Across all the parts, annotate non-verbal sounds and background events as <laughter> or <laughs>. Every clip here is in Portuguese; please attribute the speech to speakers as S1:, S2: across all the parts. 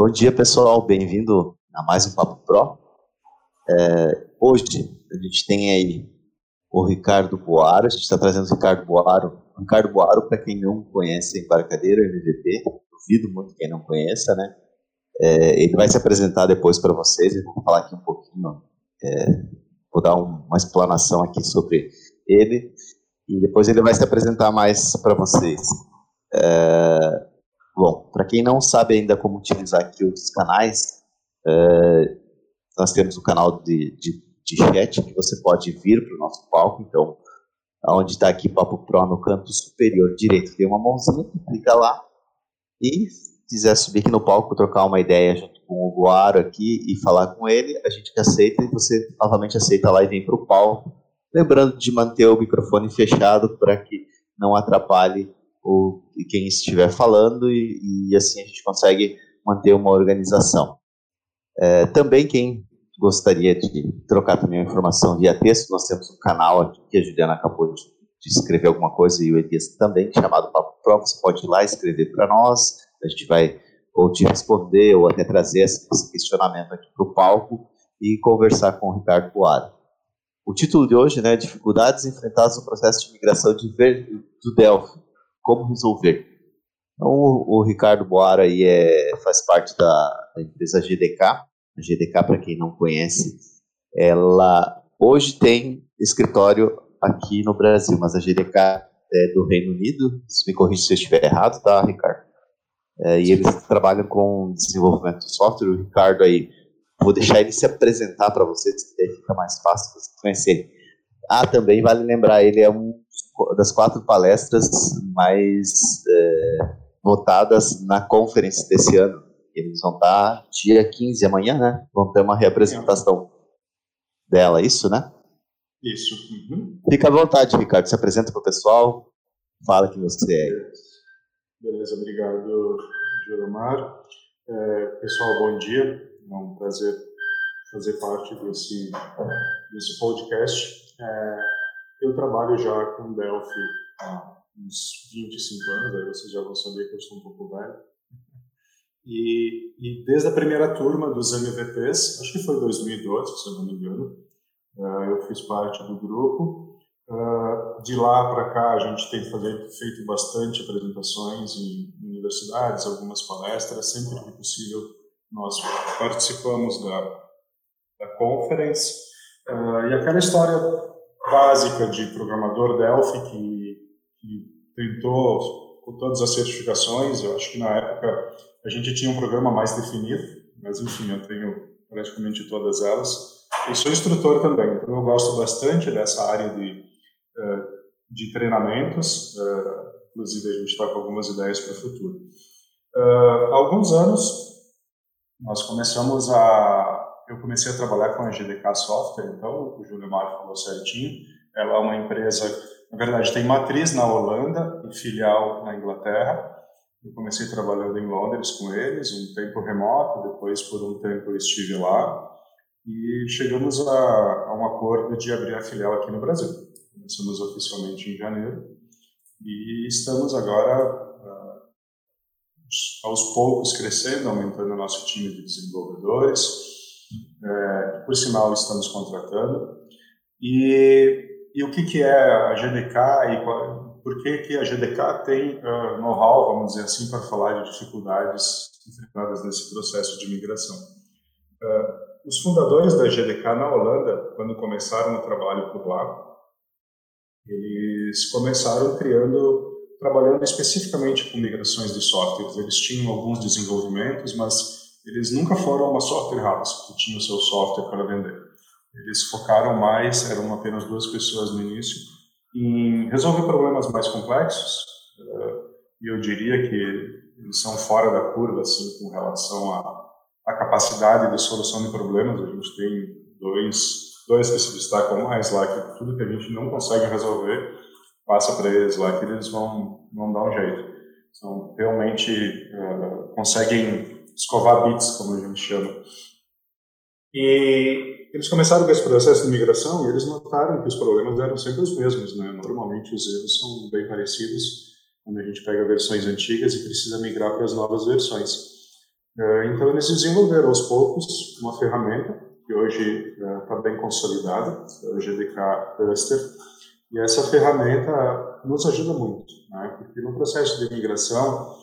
S1: Bom dia, pessoal. Bem-vindo a mais um Papo Pro. É, hoje a gente tem aí o Ricardo Boaro. A gente está trazendo o Ricardo Boaro. O Ricardo Boaro, para quem não conhece Embarcadeira MVP, duvido muito quem não conheça, né? É, ele vai se apresentar depois para vocês. Eu vou falar aqui um pouquinho, é, vou dar um, uma explanação aqui sobre ele e depois ele vai se apresentar mais para vocês. É, Bom, para quem não sabe ainda como utilizar aqui os canais, é, nós temos o um canal de, de, de, chat que você pode vir para o nosso palco. Então, onde está aqui Papo Pro no canto superior direito, tem uma mãozinha, clica lá e quiser subir aqui no palco, trocar uma ideia junto com o Guaro aqui e falar com ele, a gente aceita e você novamente aceita lá e vem para o palco. Lembrando de manter o microfone fechado para que não atrapalhe o, quem estiver falando e, e, assim a gente consegue manter uma organização. É, também quem gostaria de trocar também a informação via texto, nós temos um canal aqui que a Juliana acabou de, de escrever alguma coisa e o Elias também, chamado Papo Pro, você pode ir lá escrever para nós, a gente vai ou te responder ou até trazer esse questionamento aqui para o palco e conversar com o Ricardo Boara. O título de hoje, né, dificuldades enfrentadas no processo de migração de ver, do Delphi como resolver. Então, o, o Ricardo Boara aí é, faz parte da, da empresa GDK. A GDK, para quem não conhece, ela hoje tem escritório aqui no Brasil, mas a GDK é do Reino Unido. Me corrija se eu estiver errado, tá, Ricardo? É, e eles trabalham com desenvolvimento de software. O Ricardo aí, vou deixar ele se apresentar para vocês, que fica mais fácil você conhecer. Ah, também vale lembrar, ele é um das quatro palestras mais é, votadas na conference desse ano. Eles vão estar dia 15, amanhã, né? Vão ter uma representação dela, isso, né?
S2: Isso. Uhum.
S1: Fica à vontade, Ricardo. Se apresenta para o pessoal. Fala que você é.
S2: Beleza, obrigado, Joromar. É, pessoal, bom dia. É um prazer fazer parte desse, desse podcast. É, eu trabalho já com Delphi há uns 25 anos, aí vocês já vão saber que eu sou um pouco velho. E, e desde a primeira turma dos MVPs, acho que foi 2012, se eu não me engano, uh, eu fiz parte do grupo. Uh, de lá para cá, a gente tem feito bastante apresentações em universidades, algumas palestras, sempre que possível nós participamos da, da conference. Uh, e aquela história básica de programador Delphi que, que tentou com todas as certificações. Eu acho que na época a gente tinha um programa mais definido, mas enfim, eu tenho praticamente todas elas. Eu sou instrutor também, então eu gosto bastante dessa área de, eh, de treinamentos. Eh, inclusive, a gente está com algumas ideias para o futuro. Eh, há alguns anos, nós começamos a eu comecei a trabalhar com a GDK Software, então o Júlio Mário falou certinho. Ela é uma empresa, na verdade, tem matriz na Holanda e filial na Inglaterra. Eu comecei trabalhando em Londres com eles, um tempo remoto, depois por um tempo eu estive lá e chegamos a, a um acordo de abrir a filial aqui no Brasil. Começamos oficialmente em janeiro e estamos agora uh, aos poucos crescendo, aumentando o nosso time de desenvolvedores, é, por sinal estamos contratando. E, e o que, que é a GDK e qual, por que, que a GDK tem uh, know-how, vamos dizer assim, para falar de dificuldades enfrentadas nesse processo de migração? Uh, os fundadores da GDK na Holanda, quando começaram o trabalho por lá, eles começaram criando, trabalhando especificamente com migrações de softwares. Eles tinham alguns desenvolvimentos, mas eles nunca foram uma software house que tinha o seu software para vender. Eles focaram mais, eram apenas duas pessoas no início, em resolver problemas mais complexos. Eh, e eu diria que eles são fora da curva, assim, com relação à, à capacidade de solução de problemas. A gente tem dois, dois que se destacam mais lá, que tudo que a gente não consegue resolver passa para eles lá, que eles vão, vão dar um jeito. São realmente uh, conseguem escovar bits, como a gente chama. E eles começaram com esse processo de migração e eles notaram que os problemas eram sempre os mesmos, né? Normalmente os erros são bem parecidos quando a gente pega versões antigas e precisa migrar para as novas versões. É, então, eles desenvolveram aos poucos uma ferramenta que hoje está é, bem consolidada, é o GDK Cluster, e essa ferramenta nos ajuda muito, né? porque no processo de migração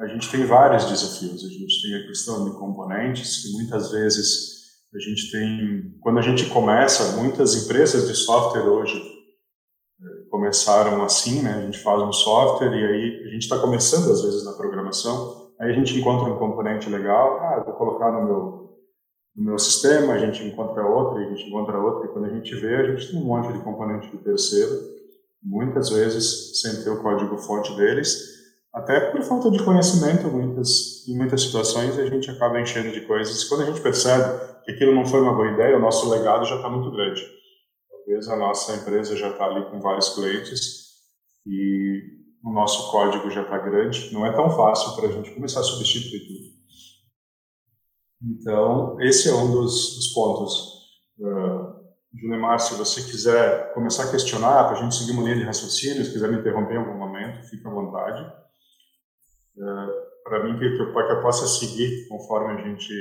S2: a gente tem vários desafios. A gente tem a questão de componentes, que muitas vezes a gente tem, quando a gente começa, muitas empresas de software hoje é, começaram assim, né? A gente faz um software e aí a gente está começando às vezes na programação, aí a gente encontra um componente legal, ah, vou colocar no meu no meu sistema, a gente encontra outro, e a gente encontra outro, e quando a gente vê, a gente tem um monte de componente do terceiro, muitas vezes sem ter o código-fonte deles, até por falta de conhecimento, muitas, em muitas situações, a gente acaba enchendo de coisas. Quando a gente percebe que aquilo não foi uma boa ideia, o nosso legado já está muito grande. Talvez a nossa empresa já está ali com vários clientes e o nosso código já está grande. Não é tão fácil para a gente começar a substituir tudo. Então, esse é um dos, dos pontos. Uh, se você quiser começar a questionar, para a gente seguir uma linha de raciocínio, se quiser me interromper em algum momento, fique à vontade. Uh, para mim, que, que, que eu possa seguir conforme a gente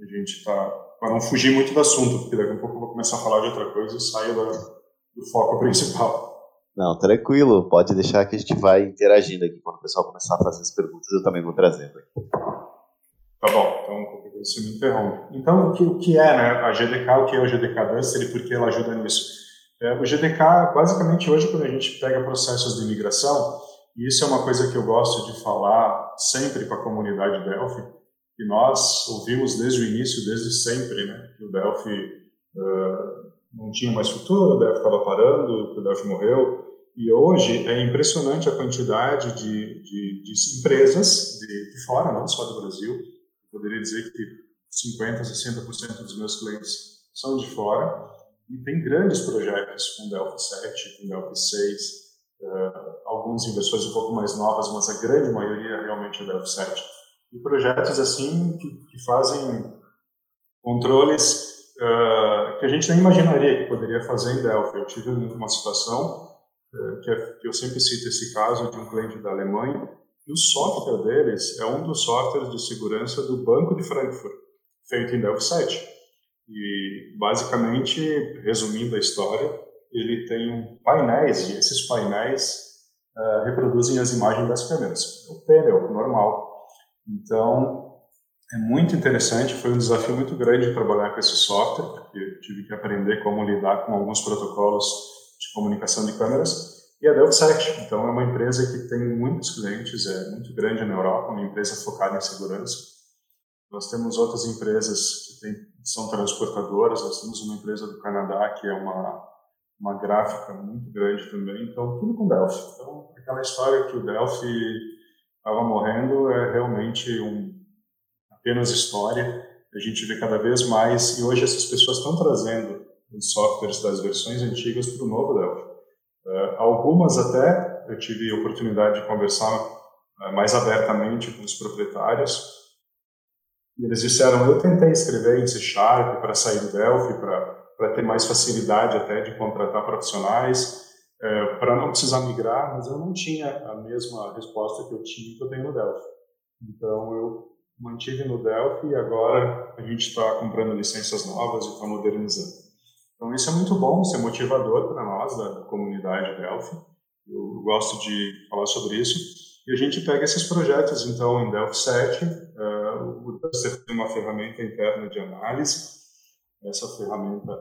S2: a gente está, para não fugir muito do assunto, porque daqui a pouco eu vou começar a falar de outra coisa e saio do, do foco <laughs> principal.
S3: Não, tranquilo, pode deixar que a gente vai interagindo aqui. Quando o pessoal começar a fazer as perguntas, eu também vou trazendo aqui.
S2: Tá bom, então qualquer coisa você me interrompe. Então, o que, o que é né, a GDK, o que é o GDK Duster e por que ela ajuda nisso? É, o GDK, basicamente, hoje, quando a gente pega processos de imigração, e isso é uma coisa que eu gosto de falar sempre para a comunidade Delphi, que nós ouvimos desde o início, desde sempre, né, que o Delphi uh, não tinha mais futuro, o Delphi estava parando, que o Delphi morreu, e hoje é impressionante a quantidade de, de, de empresas de, de, fora, não só do Brasil, poderia dizer que 50%, 60% dos meus clientes são de fora. E tem grandes projetos com Delphi 7, com Delphi 6, uh, eh, alguns em versões um pouco mais novas, mas a grande maioria realmente é Delphi 7. E projetos assim que, que fazem controles uh, que a gente nem imaginaria que poderia fazer em Delphi. Eu tive uma situação uh, que, é, que eu sempre cito esse caso de um cliente da Alemanha e o software deles é um dos softwares de segurança do Banco de Frankfurt, feito em Delphi 7. E, basicamente, resumindo a história, ele tem painéis, e esses painéis uh, reproduzem as imagens das câmeras. É o panel normal. Então, é muito interessante, foi um desafio muito grande trabalhar com esse software, porque tive que aprender como lidar com alguns protocolos de comunicação de câmeras, e a Delphi então, é uma empresa que tem muitos clientes, é muito grande na Europa, uma empresa focada em segurança. Nós temos outras empresas que, tem, que são transportadoras, nós temos uma empresa do Canadá que é uma, uma gráfica muito grande também, então tudo com Delphi. Então, aquela história que o Delphi estava morrendo é realmente um, apenas história. A gente vê cada vez mais, e hoje essas pessoas estão trazendo os softwares das versões antigas para o novo Delphi. Uh, algumas até eu tive a oportunidade de conversar uh, mais abertamente com os proprietários. E eles disseram: eu tentei escrever em C Sharp para sair do Delphi, para ter mais facilidade até de contratar profissionais, uh, para não precisar migrar, mas eu não tinha a mesma resposta que eu tinha que eu tenho no Delphi. Então eu mantive no Delphi e agora a gente está comprando licenças novas e está modernizando. Então, isso é muito bom, isso é motivador para nós, da comunidade Delphi. Eu gosto de falar sobre isso. E a gente pega esses projetos, então, em Delphi 7. Uh, eh, o Duster tem uma ferramenta interna de análise. Essa ferramenta.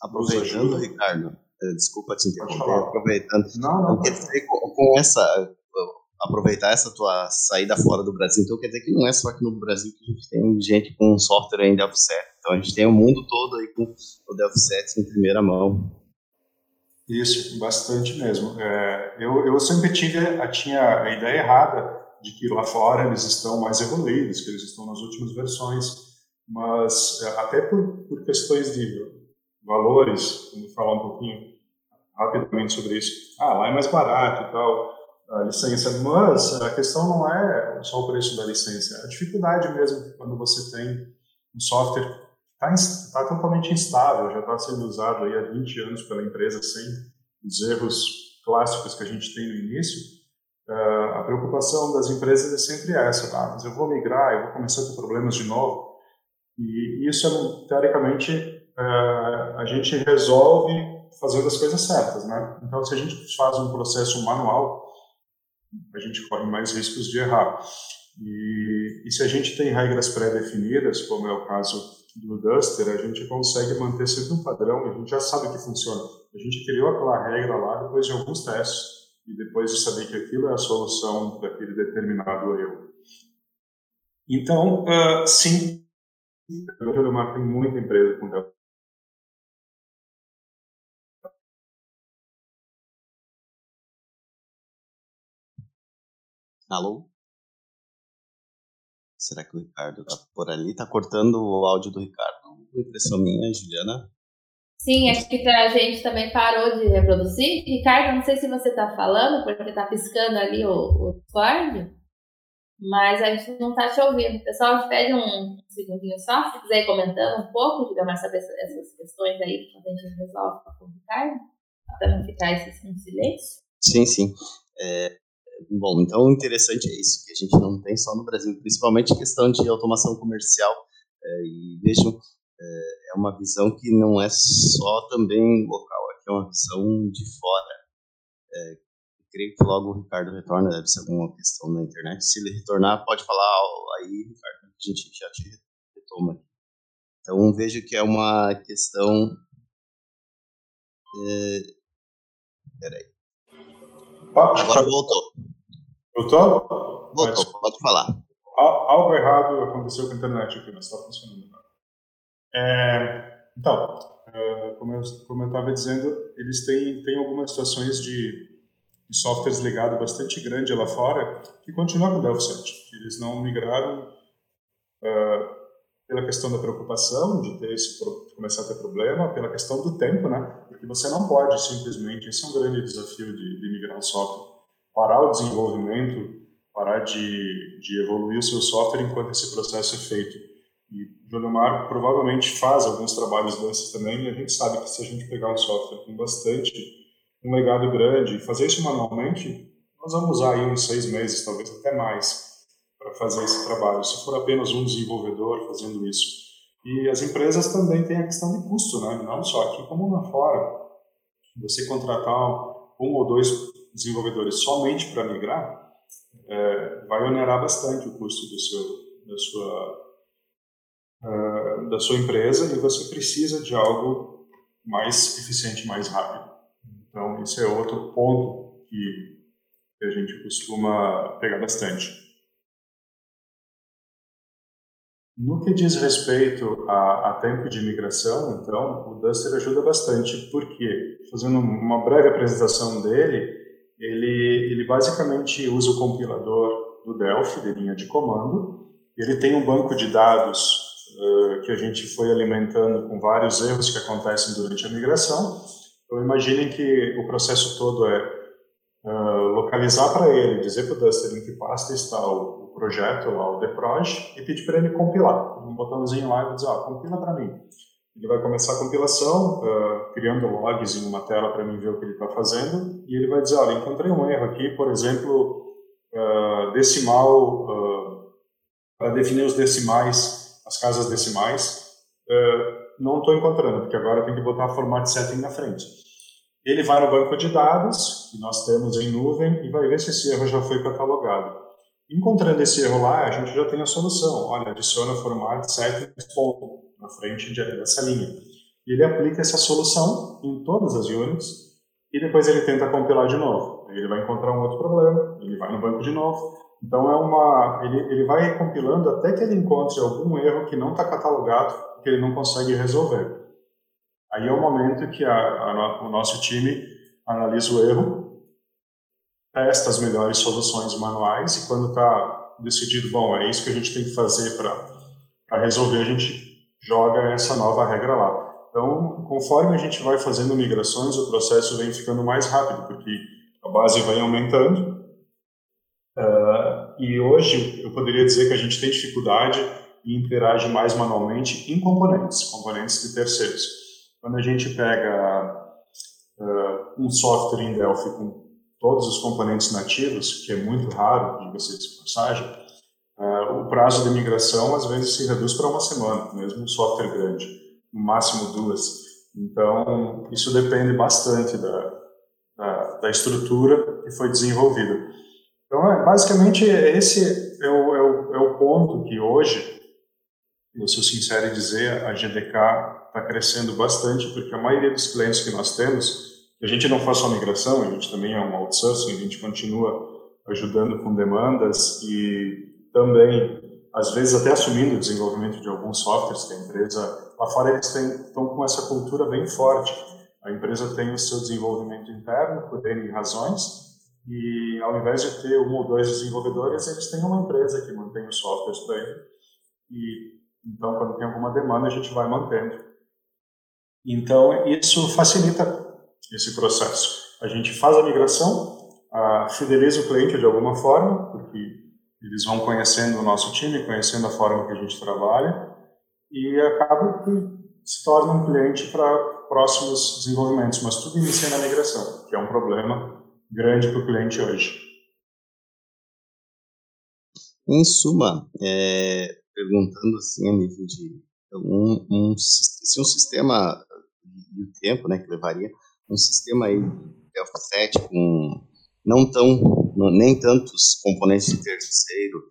S3: Aproveitando, Ricardo, eh, desculpa te interromper, aproveitando. Não, não. Quer dizer, com, com essa aproveitar essa tua saída fora do Brasil. Então quer dizer que não é só aqui no Brasil que a gente tem gente com software em 7. Então a gente tem o mundo todo aí com o 7 em primeira mão.
S2: Isso, bastante mesmo. É, eu, eu sempre tive, a, tinha a ideia errada de que lá fora eles estão mais evoluídos, que eles estão nas últimas versões, mas é, até por, por questões de valores, vamos falar um pouquinho rapidamente sobre isso. Ah, lá é mais barato e tal a licença, mas a questão não é só o preço da licença, é a dificuldade mesmo quando você tem um software que está tá totalmente instável, já está sendo usado aí há 20 anos pela empresa sem os erros clássicos que a gente tem no início, Uh, a preocupação das empresas é sempre essa, tá? mas eu vou migrar, eu vou começar ter problemas de novo. E isso, é, teoricamente, uh, a gente resolve fazendo as coisas certas, né? Então, se a gente faz um processo manual, a gente corre mais riscos de errar. E, e se a gente tem regras pré-definidas, como é o caso do Duster, a gente consegue manter sempre um padrão, a gente já sabe que funciona. A gente criou aquela regra lá depois de alguns testes, e depois de saber que aquilo é a solução para aquele determinado erro. Então, uh, sim, o Geomar tem muita empresa com
S3: Alô? Será que o Ricardo está por ali? Está cortando o áudio do Ricardo. Impressão minha, Juliana.
S4: Sim, acho que a gente também parou de reproduzir. Ricardo, não sei se você está falando, porque está piscando ali o, o Discord, mas a gente não está te ouvindo. Pessoal, pede um segundinho só, se quiser ir comentando um pouco, diga mais saber essas questões aí que a gente resolve o Ricardo, para não ficar esse um silêncio.
S3: Sim, sim. É, bom, então interessante é isso, que a gente não tem só no Brasil, principalmente questão de automação comercial. É, e vejam, é, é uma visão que não é só também local, é que é uma visão de fora. Creio que logo o Ricardo retorna, deve ser alguma questão na internet. Se ele retornar, pode falar aí, Ricardo, a gente já te retoma aqui. Então vejo que é uma questão. É... Peraí. Agora voltou.
S2: Voltou?
S3: Voltou, mas, pode falar.
S2: Algo errado aconteceu com a internet aqui, mas está funcionando. É, então, é, como eu estava dizendo, eles têm, têm algumas situações de, de softwares legados bastante grande lá fora que continuam com o Delphi 7. Eles não migraram uh, pela questão da preocupação de ter esse, começar a ter problema, pela questão do tempo, né? Porque você não pode simplesmente, esse é um grande desafio de, de migrar um software, parar o desenvolvimento, parar de, de evoluir o seu software enquanto esse processo é feito e Jogomar provavelmente faz alguns trabalhos desses também, e a gente sabe que se a gente pegar um software com bastante, um legado grande, fazer isso manualmente, nós vamos usar aí uns seis meses, talvez até mais, para fazer esse trabalho, se for apenas um desenvolvedor fazendo isso. E as empresas também têm a questão de custo, né? não só aqui como lá fora. Você contratar um ou dois desenvolvedores somente para migrar, é, vai onerar bastante o custo do seu, da sua uh, da sua empresa e você precisa de algo mais eficiente, mais rápido. Então, esse é outro ponto que, a gente costuma pegar bastante. No que diz respeito a, a, tempo de migração, então, o Duster ajuda bastante, porque, fazendo uma breve apresentação dele, ele, ele basicamente usa o compilador do Delphi, de linha de comando, ele tem um banco de dados uh, que a gente foi alimentando com vários erros que acontecem durante a migração. Então, imaginem que o processo todo é uh, localizar para ele, dizer para o Duster em que pasta está o, o projeto, lá, o deproj, e pedir para ele compilar. Um botãozinho lá e dizer, ah, compila para mim. Ele vai começar a compilação, uh, criando logs em uma tela para mim ver o que ele está fazendo, e ele vai dizer, olha, encontrei um erro aqui, por exemplo, uh, decimal, para definir os decimais as casas decimais, não estou encontrando, porque agora tenho que botar format setting na frente. Ele vai no banco de dados, que nós temos em nuvem, e vai ver se esse erro já foi catalogado. Encontrando esse erro lá, a gente já tem a solução. Olha, adiciona format setting ponto na frente dessa linha. E ele aplica essa solução em todas as units e depois ele tenta compilar de novo. Ele vai encontrar um outro problema, ele vai no banco de novo, então é uma, ele, ele vai compilando até que ele encontre algum erro que não está catalogado, que ele não consegue resolver. Aí é o momento que a, a, o nosso time analisa o erro, testa as melhores soluções manuais e quando está decidido, bom, é isso que a gente tem que fazer para resolver, a gente joga essa nova regra lá. Então, conforme a gente vai fazendo migrações, o processo vem ficando mais rápido, porque a base vai aumentando Uh, e hoje eu poderia dizer que a gente tem dificuldade e interage mais manualmente em componentes, componentes de terceiros. Quando a gente pega uh, um software em Delphi com todos os componentes nativos, que é muito raro, diga-se de passagem, uh, o prazo de migração às vezes se reduz para uma semana, mesmo um software grande, no máximo duas. Então, isso depende bastante da, da, da estrutura que foi desenvolvida. Então, é, basicamente, esse é o, é, o, é o ponto que hoje, eu sou sincero em dizer, a GDK está crescendo bastante, porque a maioria dos clientes que nós temos, a gente não faz só migração, a gente também é um outsourcing, a gente continua ajudando com demandas e também, às vezes, até assumindo o desenvolvimento de alguns softwares que a empresa, lá fora eles têm, estão com essa cultura bem forte. A empresa tem o seu desenvolvimento interno, por N razões, e ao invés de ter um ou dois desenvolvedores, eles têm uma empresa que mantém os softwares para ele. E então, quando tem alguma demanda, a gente vai mantendo. Então, isso facilita esse processo. A gente faz a migração, fideliza o cliente de alguma forma, porque eles vão conhecendo o nosso time, conhecendo a forma que a gente trabalha, e acaba que se torna um cliente para próximos desenvolvimentos, mas tudo inicia na migração, que é um problema grande para o cliente hoje.
S3: Em suma, é, perguntando assim a nível de um, um, se um sistema e o tempo né, que levaria, um sistema aí Delta 7 com não tão, nem tantos componentes de terceiro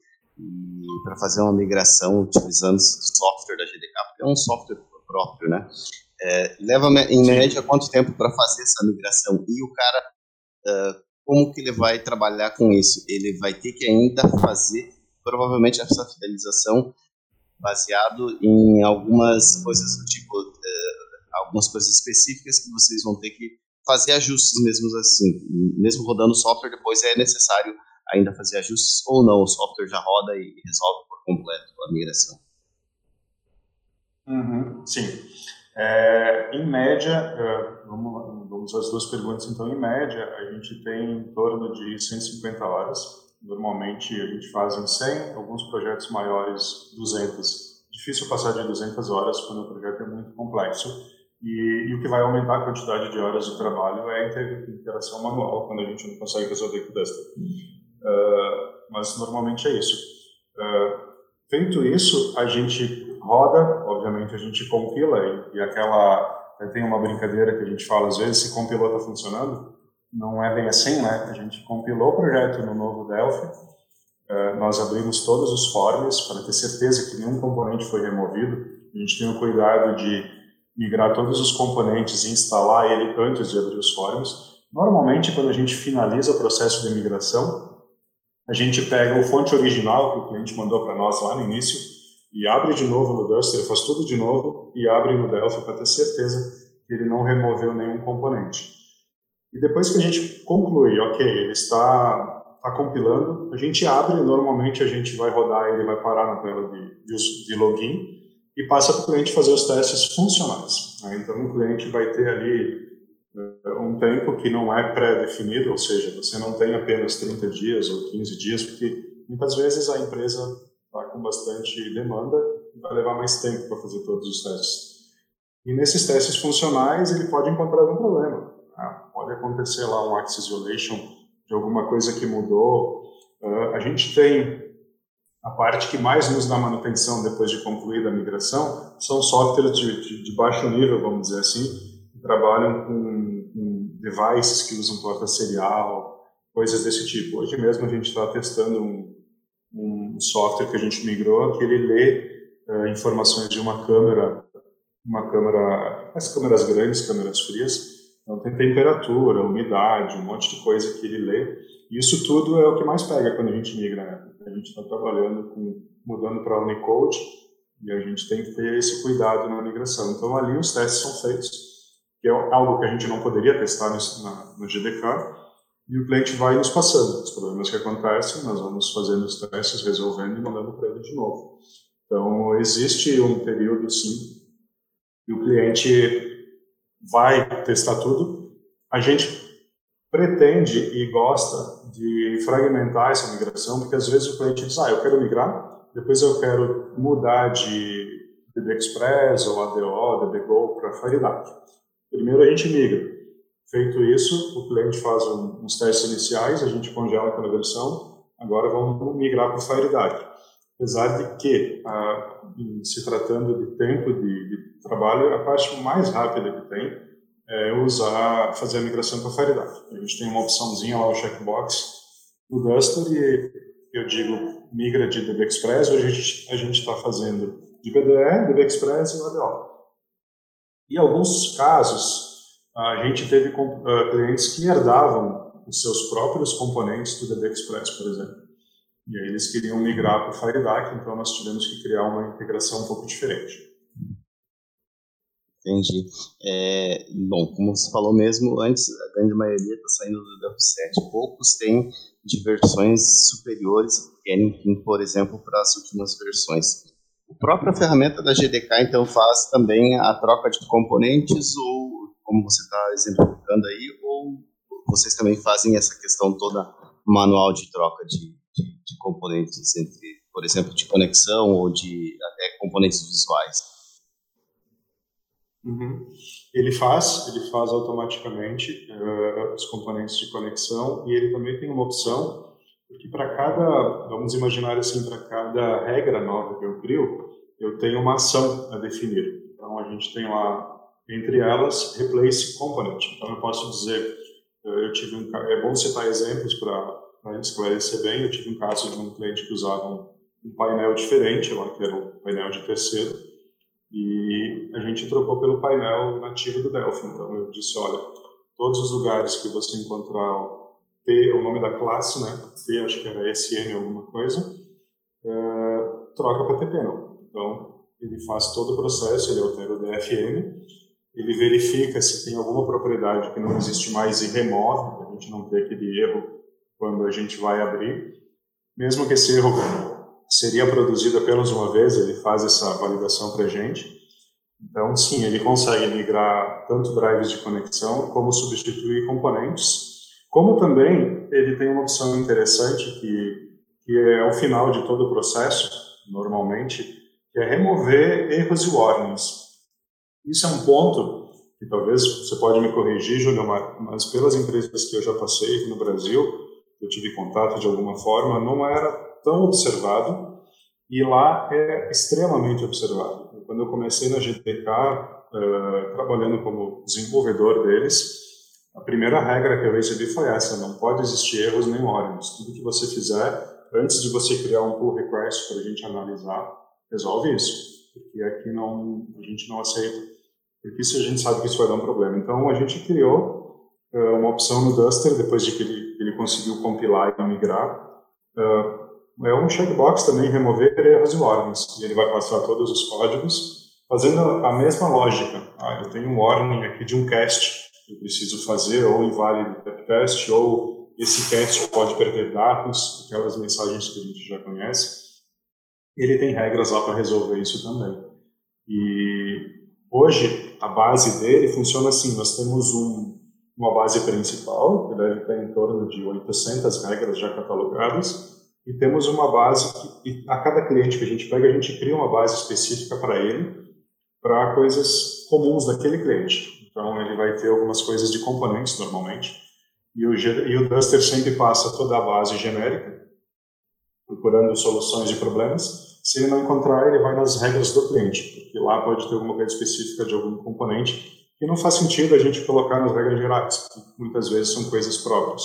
S3: para fazer uma migração utilizando software da GDK, porque é um software próprio, né? É, leva em média quanto tempo para fazer essa migração? E o cara, uh, como que ele vai trabalhar com isso? Ele vai ter que ainda fazer, provavelmente, essa fidelização baseado em algumas coisas do tipo, uh, algumas coisas específicas que vocês vão ter que fazer ajustes mesmo assim. Mesmo rodando o software, depois é necessário ainda fazer ajustes ou não, o software já roda e resolve por completo a migração.
S2: Uhum, sim. É, em média, é, vamos, vamos às duas perguntas então. Em média, a gente tem em torno de 150 horas. Normalmente a gente faz em 100, alguns projetos maiores 200. Difícil passar de 200 horas quando o projeto é muito complexo. E, e, o que vai aumentar a quantidade de horas de trabalho é a interação manual, quando a gente não consegue resolver com o Duster. Uh, mas normalmente é isso. Uh, feito isso, a gente roda, obviamente a gente compila, e, e aquela. Tem uma brincadeira que a gente fala às vezes: se compilou, está funcionando. Não é bem assim, né? A gente compilou o projeto no novo Delphi, uh, nós abrimos todos os forms para ter certeza que nenhum componente foi removido. A gente tem o cuidado de migrar todos os componentes e instalar ele antes de abrir os forms. Normalmente, quando a gente finaliza o processo de migração, a gente pega o fonte original que o cliente mandou para nós lá no início e abre de novo no Duster, faz tudo de novo e abre no Delphi para ter certeza que ele não removeu nenhum componente. E depois que a gente conclui, ok, ele está, compilando, a gente abre, normalmente a gente vai rodar, ele vai parar na tela de, de, de login, e passa para o cliente fazer os testes funcionais. Né? Então, o cliente vai ter ali uh, um tempo que não é pré-definido, ou seja, você não tem apenas 30 dias ou 15 dias, porque muitas vezes a empresa está com bastante demanda e vai levar mais tempo para fazer todos os testes. E nesses testes funcionais, ele pode encontrar algum problema. Né? Pode acontecer lá um access violation de alguma coisa que mudou. Uh, a gente tem a parte que mais nos dá manutenção depois de concluída a migração são softwares de, de, de baixo nível, vamos dizer assim, que trabalham com, com devices que usam porta serial, coisas desse tipo. Hoje mesmo a gente está testando um, um, software que a gente migrou que ele lê uh, informações de uma câmera, uma câmera, as câmeras grandes, câmeras frias, então tem temperatura, umidade, um monte de coisa que ele lê. E isso tudo é o que mais pega quando a gente migra, né? A gente está trabalhando com mudando para Unicode e a gente tem que ter esse cuidado na migração. Então ali os testes são feitos, que é algo que a gente não poderia testar no, na, no GDK, e o cliente vai nos passando os problemas que acontecem, nós vamos fazendo os testes, resolvendo e mandando para ele de novo. Então existe um período sim e o cliente vai testar tudo. A gente pretende e gosta de fragmentar essa migração, porque às vezes o cliente diz, ah, eu quero migrar, depois eu quero mudar de DB Express ou ADO, DB Go para Firedart. Primeiro a gente migra. Feito isso, o cliente faz uns testes iniciais, a gente congela aquela versão, agora vamos migrar para o. Apesar de que, ah, se tratando de tempo de, de, trabalho, a parte mais rápida que tem é usar, fazer a migração para FireDark. A gente tem uma opçãozinha lá, o checkbox, no Duster, e eu digo migra de DB Express, hoje a gente está fazendo de BDE, DB Express e ODO. E alguns casos, a gente teve uh, clientes que herdavam os seus próprios componentes do DB Express, por exemplo. E aí eles queriam migrar para o FireDAC, então nós tivemos que criar uma integração um pouco diferente.
S3: Entendi. É, bom, como você falou mesmo, antes a grande maioria está saindo do W7. Poucos têm de versões superiores que querem por exemplo, para as últimas versões. A própria ferramenta da GDK, então, faz também a troca de componentes ou como você está exemplificando aí, ou vocês também fazem essa questão toda manual de troca de, de, de componentes entre, por exemplo, de conexão ou de até componentes visuais?
S2: Uhum. Ele faz, ele faz automaticamente uh, os componentes de conexão e ele também tem uma opção porque para cada, vamos imaginar assim, para cada regra nova que eu crio, eu tenho uma ação a definir. Então a gente tem lá entre elas replace component. Então eu posso dizer, eh, eu tive um, é bom citar exemplos para esclarecer bem. Eu tive um caso de um cliente que usava um, um painel diferente, lá que era um painel de terceiro, e a gente trocou pelo painel nativo do Delphi. Então eu disse, olha, todos os lugares que você encontrar T, o nome da classe, né? T, acho que era SM alguma coisa, é, troca para TP não. Então ele faz todo o processo, ele altera o DFM ele verifica se tem alguma propriedade que não existe mais e remove, para a gente não ter aquele erro quando a gente vai abrir. Mesmo que esse erro seria produzido apenas uma vez, ele faz essa validação para a gente. Então, sim, ele consegue migrar tanto drives de conexão como substituir componentes, como também ele tem uma opção interessante que, que é o final de todo o processo, normalmente, que é remover erros e warnings. Isso é um ponto que talvez você pode me corrigir, Júlio, mas pelas empresas que eu já passei no Brasil, eu tive contato de alguma forma, não era tão observado e lá é extremamente observado. Quando eu comecei na GTK, uh, eh, trabalhando como desenvolvedor deles, a primeira regra que eu recebi foi essa: não pode existir erros nem warnings. Tudo que você fizer, antes de você criar um pull request para a gente analisar, resolve isso, porque aqui não a gente não aceita porque isso a gente sabe que isso vai dar um problema. Então a gente criou uh, uma opção no Duster, depois de que ele, ele conseguiu compilar e migrar. Uh, é um checkbox também, remover erros e warnings. E ele vai passar todos os códigos, fazendo a mesma lógica. Ah, eu tenho um warning aqui de um cast eu preciso fazer, ou inválido test, ou esse cast pode perder dados, aquelas mensagens que a gente já conhece. Ele tem regras lá para resolver isso também. E Hoje, a base dele funciona assim: nós temos um, uma base principal, que deve ter em torno de 800 regras já catalogadas, e temos uma base que, a cada cliente que a gente pega, a gente cria uma base específica para ele, para coisas comuns daquele cliente. Então, ele vai ter algumas coisas de componentes, normalmente, e o, e o Duster sempre passa toda a base genérica, procurando soluções de problemas, se ele não encontrar, ele vai nas regras do cliente, porque lá pode ter alguma coisa específica de algum componente que não faz sentido a gente colocar nas regras gerais, que muitas vezes são coisas próprias.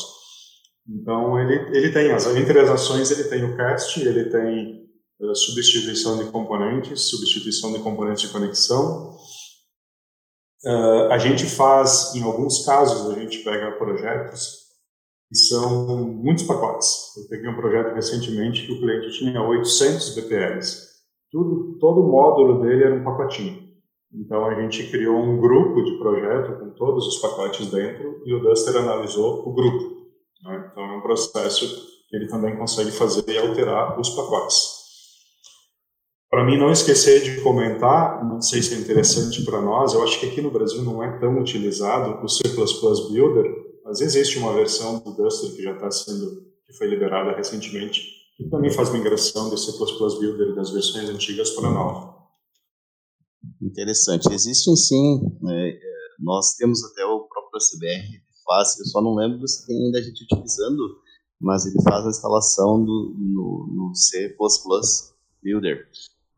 S2: Então, ele, ele tem, as, entre as ações, ele tem o cast, ele tem uh, substituição de componentes, substituição de componentes de conexão. Uh, a gente faz, em alguns casos, a gente pega projetos e são muitos pacotes. Eu peguei um projeto recentemente que o cliente tinha 800 BPLs. Tudo, todo o módulo dele era um pacotinho. Então a gente criou um grupo de projeto com todos os pacotes dentro e o Duster analisou o grupo. Né? Então é um processo que ele também consegue fazer e alterar os pacotes. Para mim não esquecer de comentar, não sei se é interessante para nós, eu acho que aqui no Brasil não é tão utilizado o C++ Builder, mas existe uma versão do Duster que já está sendo, que foi liberada recentemente, que também faz migração do C++ Builder das versões antigas para a nova.
S3: Interessante. Existem sim, né, é, nós temos até o próprio CBR faz, eu só não lembro se tem ainda a gente utilizando, mas ele faz a instalação do, no, no C++ Builder,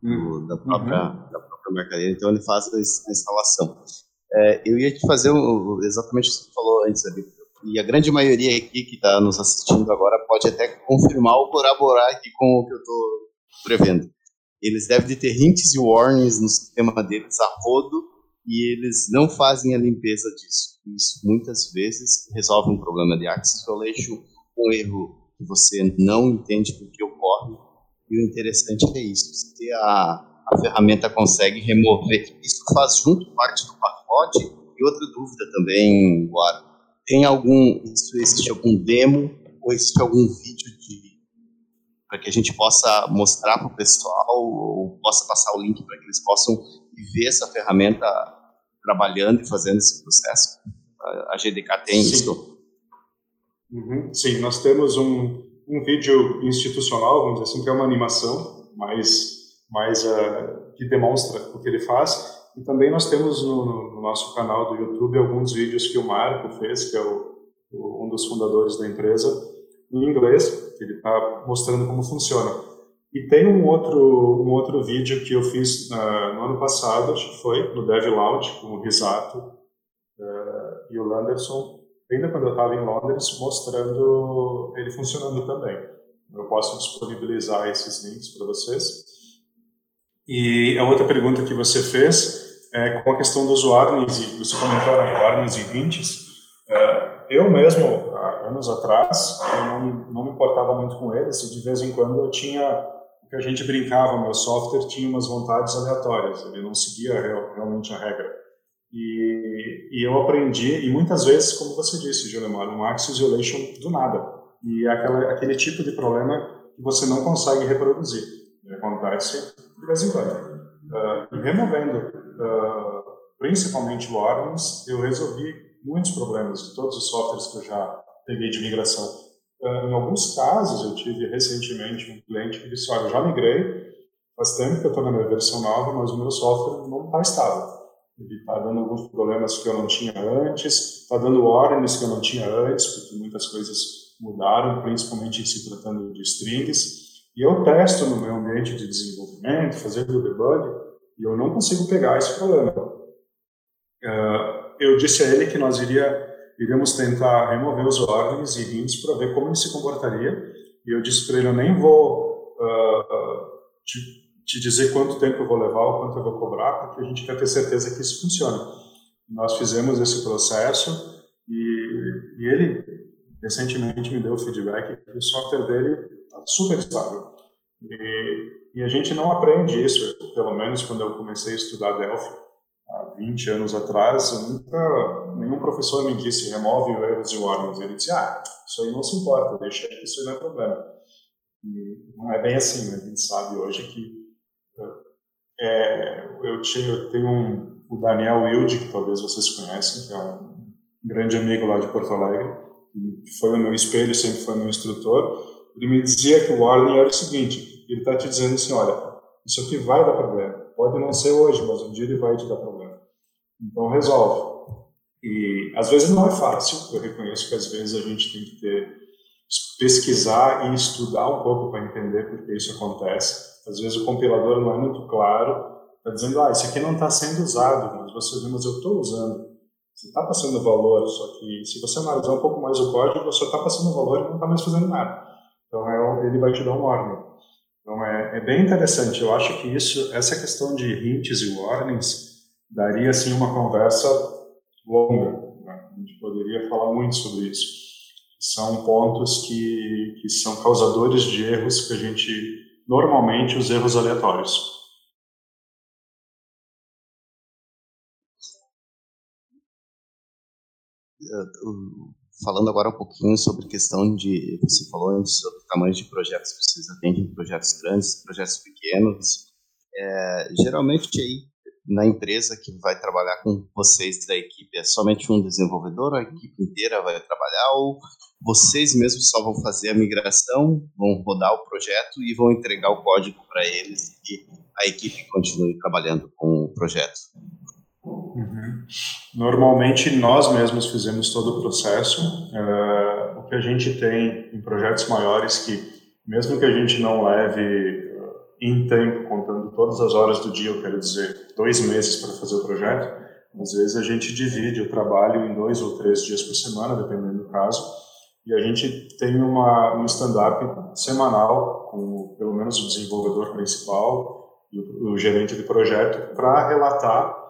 S3: do, da, própria, uhum. da própria mercadoria, então ele faz a, instalação. É, eu ia te fazer um, exatamente o que você falou antes ali, e a grande maioria aqui que está nos assistindo agora pode até confirmar ou corroborar aqui com o que eu estou prevendo. Eles devem ter hints e warnings no sistema deles a rodo e eles não fazem a limpeza disso. Isso muitas vezes resolve um problema de access violation, um erro que você não entende por que ocorre. E o interessante é isso: se a, a ferramenta consegue remover, isso faz junto parte do pacote. E outra dúvida também, Guara, tem algum, isso existe algum demo ou existe algum vídeo de para que a gente possa mostrar para o pessoal ou possa passar o link para que eles possam ver essa ferramenta trabalhando e fazendo esse processo. A GDK tem Sim. isso?
S2: Uhum. Sim, nós temos um, um vídeo institucional, vamos dizer assim, que é uma animação, mas, mas uh, que demonstra o que ele faz. E também nós temos no, no, nosso canal do YouTube alguns vídeos que o Marco fez, que é o, o, um dos fundadores da empresa, em inglês, ele está mostrando como funciona. E tem um outro, um outro vídeo que eu fiz uh, no ano passado, acho que foi, no Dev Lounge, com o Risato uh, e o Landerson, ainda quando eu estava em Londres, mostrando ele funcionando também. Eu posso disponibilizar esses links para vocês. E a outra pergunta que você fez é com a questão dos warnings, você comentou né, warnings e hints. Uh, eu mesmo, há anos atrás, eu não, não me importava muito com eles, e de vez em quando eu tinha que a gente brincava, meu software tinha umas vontades aleatórias, ele não seguia real, realmente a regra. E, e, eu aprendi, e muitas vezes, como você disse, Julemar, um access violation do nada. E é aquela, aquele tipo de problema que você não consegue reproduzir. Acontece de vez em quando. Uh, e removendo uh, principalmente warnings, eu resolvi muitos problemas de todos os softwares que eu já peguei de migração. Uh, em alguns casos, eu tive recentemente um cliente que disse: Olha, eu já migrei, faz tempo que eu estou na minha versão nova, mas o meu software não está estável. Ele está dando alguns problemas que eu não tinha antes, está dando warnings que eu não tinha antes, porque muitas coisas mudaram, principalmente se tratando de strings. E eu testo no meu ambiente de desenvolvimento, fazendo o debug, e eu não consigo pegar esse problema. Uh, eu disse a ele que nós iria iríamos tentar remover os órgãos e rins para ver como ele se comportaria. E eu disse para ele: eu nem vou uh, te, te, dizer quanto tempo eu vou levar ou quanto eu vou cobrar, porque a gente quer ter certeza que isso funciona. Nós fizemos esse processo e, e ele recentemente me deu o feedback que o software dele está super estável. E, e a gente não aprende isso, pelo menos quando eu comecei a estudar Delphi 20 anos atrás, nunca, nenhum professor me disse remove erros e warnings. Ele disse, ah, isso aí não se importa, deixa que isso aí não é problema. E não é bem assim, né? A gente sabe hoje que é, eu, tinha, eu tenho um, o Daniel Wilde, que talvez vocês conhecem, que é um grande amigo lá de Porto Alegre, que foi o meu espelho, sempre foi meu instrutor. Ele me dizia que o warning era o seguinte, ele está te dizendo assim, olha, isso aqui vai dar problema. Pode não ser hoje, mas um dia ele vai te dar problema. Então resolve. E às vezes não é fácil, eu reconheço que às vezes a gente tem que ter, pesquisar e estudar um pouco para entender por que isso acontece. Às vezes o compilador não é muito claro, está dizendo, ah, isso aqui não está sendo usado, mas você vê, mas eu estou usando. Você está passando valor, só que se você analisar um pouco mais o código, você está passando valor e não está mais fazendo nada. Então é, ele vai te dar um warning. Então é, é bem interessante. Eu acho que isso, essa questão de hints e warnings, daria assim uma conversa longa. Né? A gente poderia falar muito sobre isso. São pontos que, que são causadores de erros que a gente normalmente os erros aleatórios.
S3: Falando agora um pouquinho sobre questão de, você falou antes sobre o tamanho de projetos que vocês atendem, projetos grandes, projetos pequenos. É, geralmente aí na empresa que vai trabalhar com vocês da equipe? É somente um desenvolvedor, a equipe inteira vai trabalhar ou vocês mesmos só vão fazer a migração, vão rodar o projeto e vão entregar o código para eles e a equipe continue trabalhando com o projeto?
S2: Uhum. Normalmente nós mesmos fizemos todo o processo. Uh, o que a gente tem em projetos maiores que, mesmo que a gente não leve uh, em tempo, contando todas as horas do dia, eu quero dizer, dois meses para fazer o projeto, às vezes a gente divide o trabalho em dois ou três dias por semana, dependendo do caso, e a gente tem uma, um stand-up semanal com pelo menos o desenvolvedor principal e o, o gerente de projeto para relatar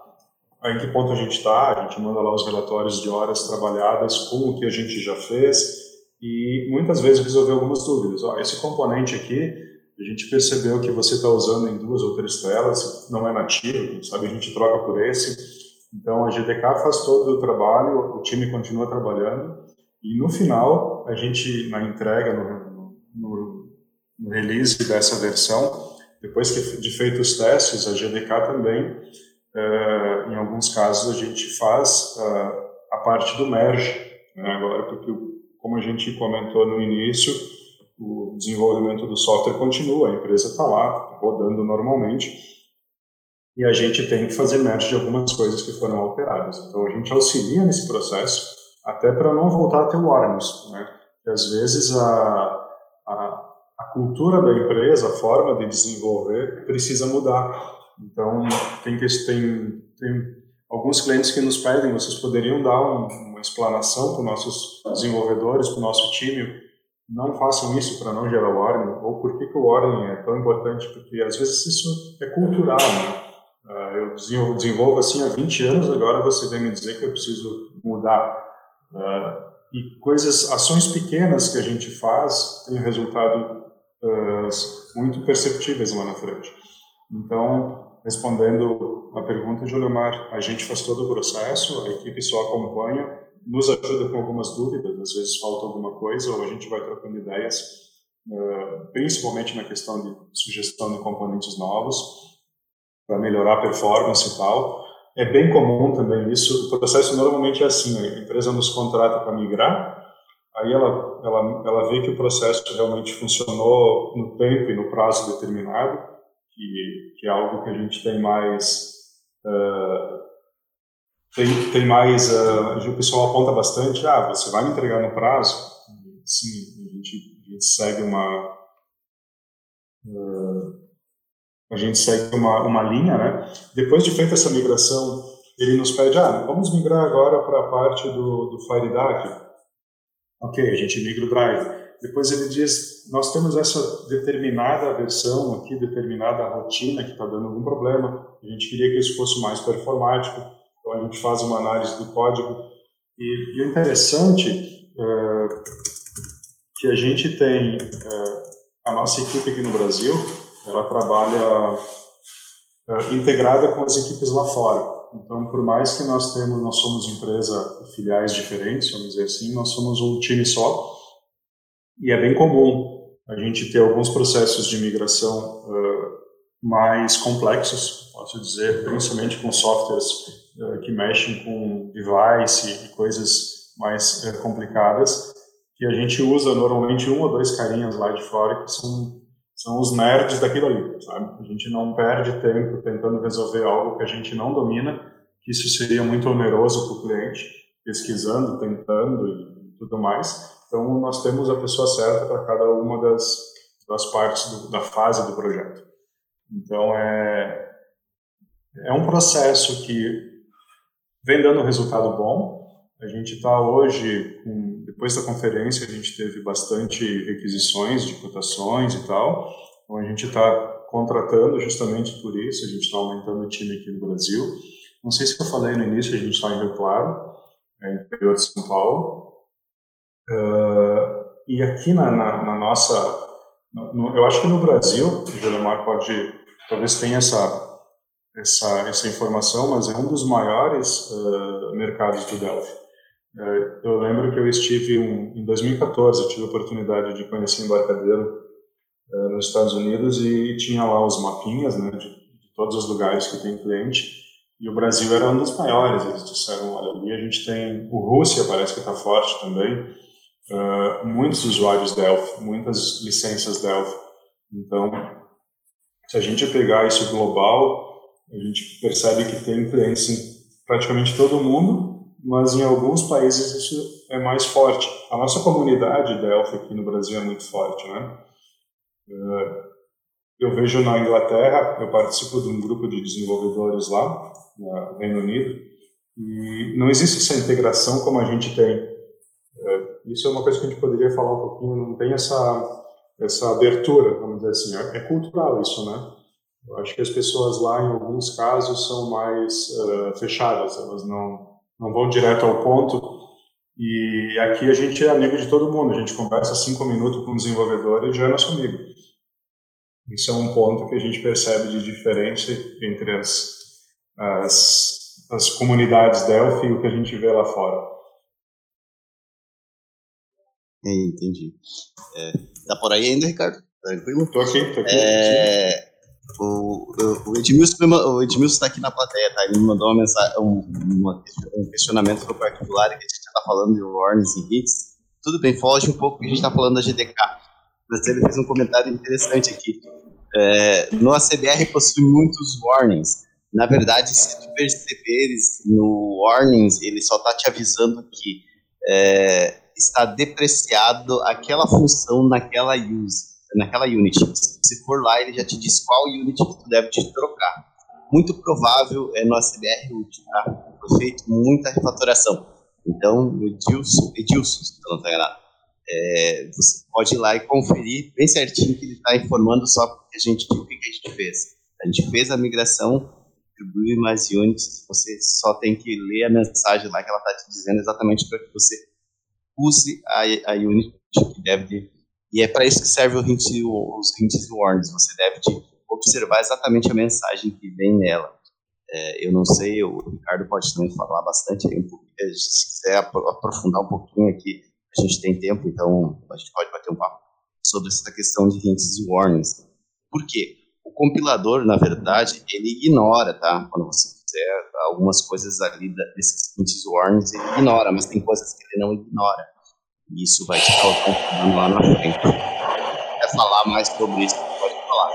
S2: em que ponto a gente está, a gente manda lá os relatórios de horas trabalhadas com o que a gente já fez e muitas vezes resolver algumas dúvidas. Ó, esse componente aqui, a gente percebeu que você está usando em duas ou três telas, não é nativo, sabe? A gente troca por esse. Então a GDK faz todo o trabalho, o time continua trabalhando e no final a gente na entrega no, no, no release dessa versão, depois que de feitos os testes, a GDK também uh, em alguns casos, a gente faz uh, a parte do merge, né, agora, porque, como a gente comentou no início, o desenvolvimento do software continua, a empresa está lá, rodando normalmente, e a gente tem que fazer merge de algumas coisas que foram alteradas. Então, a gente auxilia nesse processo, até para não voltar a ter warnings, né? Que às vezes a, a, a cultura da empresa, a forma de desenvolver, precisa mudar. Então, tem, tem, tem alguns clientes que nos pedem, vocês poderiam dar um, uma explanação para os nossos desenvolvedores, para o nosso time, não façam isso para não gerar warning, ou por que, que o warning é tão importante, porque às vezes isso é cultural, né? Uh, eu desenvolvo, assim há 20 anos, agora você vem me dizer que eu preciso mudar. Uh, e coisas, ações pequenas que a gente faz têm resultado uh, muito perceptíveis lá na frente. Então, respondendo a pergunta, Juliomar, a gente faz todo o processo, a equipe só acompanha, nos ajuda com algumas dúvidas, às vezes falta alguma coisa, ou a gente vai trocando ideias, principalmente na questão de sugestão de componentes novos, para melhorar a performance e tal. É bem comum também isso, o processo normalmente é assim, a empresa nos contrata para migrar, aí ela, ela, ela vê que o processo realmente funcionou no tempo e no prazo determinado, que, que é algo que a gente tem mais uh, tem, tem mais uh, o pessoal aponta bastante ah você vai me entregar no prazo? Sim a gente, a gente segue uma uh, a gente segue uma, uma linha né? Depois de feita essa migração ele nos pede ah vamos migrar agora para a parte do, do FireDAC ok a gente migra o Drive. Depois ele diz, nós temos essa determinada versão aqui, determinada rotina que está dando algum problema, a gente queria que isso fosse mais performático, a gente faz uma análise do código. E, e o interessante é que a gente tem, é, a nossa equipe aqui no Brasil, ela trabalha é, integrada com as equipes lá fora. Então, por mais que nós temos, nós somos empresa filiais diferentes, vamos dizer assim, nós somos um time só, e é bem comum a gente ter alguns processos de migração uh, mais complexos, posso dizer, principalmente com softwares que mexem com device e coisas mais uh, complicadas, que a gente usa normalmente um ou dois carinhas lá de fora que são são os nerds daquilo ali, sabe? A gente não perde tempo tentando resolver algo que a gente não domina, que isso seria muito oneroso para o cliente, pesquisando, tentando e tudo mais. Então, nós temos a pessoa certa para cada uma das, das partes do, da fase do projeto. Então, é, é um processo que vem dando resultado bom. A gente está hoje, com, depois da conferência, a gente teve bastante requisições de cotações e tal. Então, a gente está contratando justamente por isso, a gente está aumentando o time aqui no Brasil. Não sei se eu falei no início, a gente está em Rio Claro, é, interior de São Paulo. Uh, e aqui na, na, na nossa, no, eu acho que no Brasil, o Gelemar pode, talvez tenha essa, essa, essa informação, mas é um dos maiores uh, mercados do Delphi. Uh, eu lembro que eu estive um, em 2014, eu tive a oportunidade de conhecer Embarcadeiro nos Estados Unidos e tinha lá os mapinhas né, de, de todos os lugares que tem cliente. E o Brasil era um dos maiores. Eles disseram: olha, ali a gente tem. O Rússia parece que está forte também uh, muitos usuários Delphi, muitas licenças Delphi. Então, se a gente pegar isso global, a gente percebe que tem clientes em praticamente todo mundo, mas em alguns países isso é mais forte. A nossa comunidade Delphi aqui no Brasil é muito forte, né? Eh, eu vejo na Inglaterra, eu participo de um grupo de desenvolvedores lá, no Reino Unido, e não existe essa integração como a gente tem. Eh, isso é uma coisa que a gente poderia falar um pouquinho, não tem essa essa abertura, vamos dizer assim, é, é cultural isso, né? Eu acho que as pessoas lá, em alguns casos, são mais uh, fechadas, elas não, não vão direto ao ponto. E aqui a gente é amigo de todo mundo, a gente conversa cinco minutos com o desenvolvedor e já é nosso amigo. Isso é um ponto que a gente percebe de diferença entre as, as, as comunidades Delphi e o que a gente vê lá fora.
S3: Entendi. É, tá por aí ainda, Ricardo? Tranquilo?
S2: Tô aqui, tô aqui.
S3: É, o, o, Edmilson está aqui na plateia, tá? Ele me mandou uma mensagem, um, uma, um questionamento no particular que a gente está falando de warnings e hits. Tudo bem, foge um pouco que a gente está falando da GDK, mas ele fez um comentário interessante aqui. É, no ACBR possui muitos warnings. Na verdade, se tu perceberes no warnings, ele só está te avisando que é, está depreciado aquela função naquela use naquela unit. Se for lá, ele já te diz qual unit que tu deve te trocar. Muito provável é no ACBR útil, tá? Foi feito muita refatoração. Então, Edilson, Edilson se não estou enganado, é, você pode ir lá e conferir bem certinho que ele está informando só a gente o que, a gente fez. A gente fez a migração, distribuiu mais units, você só tem que ler a mensagem lá que ela está te dizendo exatamente para que você use a, a unit que deve e é para isso que serve o hint, os hints e warnings. Você deve observar exatamente a mensagem que vem nela. É, eu não sei, o Ricardo pode também falar bastante aí, se quiser aprofundar um pouquinho aqui, a gente tem tempo, então a gente pode bater um papo sobre essa questão de hints e warnings. Por quê? O compilador, na verdade, ele ignora, tá? Quando você fizer algumas coisas ali desses hints e warnings, ele ignora, mas tem coisas que ele não ignora. E isso vai te causar lá na frente. Quer falar mais sobre isso? Pode falar.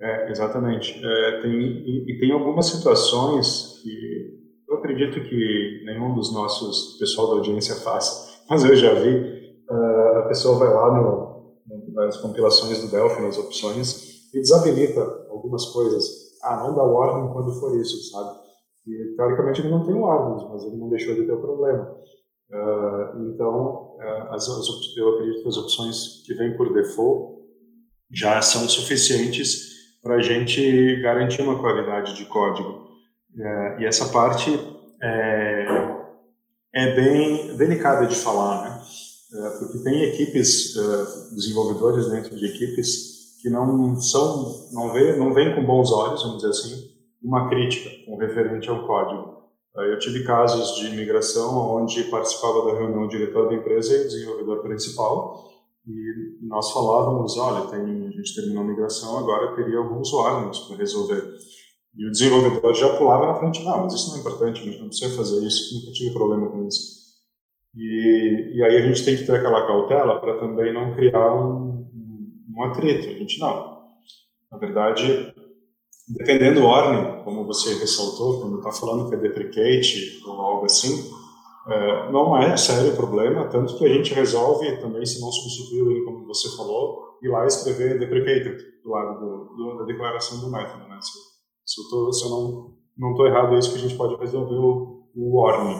S2: É, exatamente. É, tem, e, e, tem algumas situações que eu acredito que nenhum dos nossos pessoal da audiência faça, <laughs> mas eu já vi. Uh, a pessoa vai lá no, nas compilações do Delphi, nas opções, e desabilita algumas coisas. Ah, não dá warning quando for isso, sabe? E, teoricamente, ele não tem warnings, mas ele não deixou de ter o problema. Uh, então, uh, as, as, eu acredito que as opções que vêm por default já são suficientes para a gente garantir uma qualidade de código. Uh, e essa parte é, é bem delicada de falar, né? porque tem equipes, desenvolvedores dentro de equipes que não são, não vê, não com bons olhos, vamos dizer assim, uma crítica com referente ao código. Eu tive casos de migração onde participava da reunião o diretor da empresa e o desenvolvedor principal, e nós falávamos, olha, tem, a gente terminou a migração, agora teria alguns warnings para resolver. E o desenvolvedor já pulava na frente, não, mas isso não é importante, a gente não precisa fazer isso, nunca tive problema com isso. E, e aí a gente tem que ter aquela cautela para também não criar um, um atrito. A gente não. Na verdade, dependendo do ordem, como você ressaltou, quando está falando que é deprecate ou algo assim, é, não é sério o problema, tanto que a gente resolve também, se não substituir, como você falou, ir lá escrever deprecated do lado do, do, da declaração do método. Né? Se, se, eu, tô, se eu não não estou errado, é isso que a gente pode resolver o, o warning.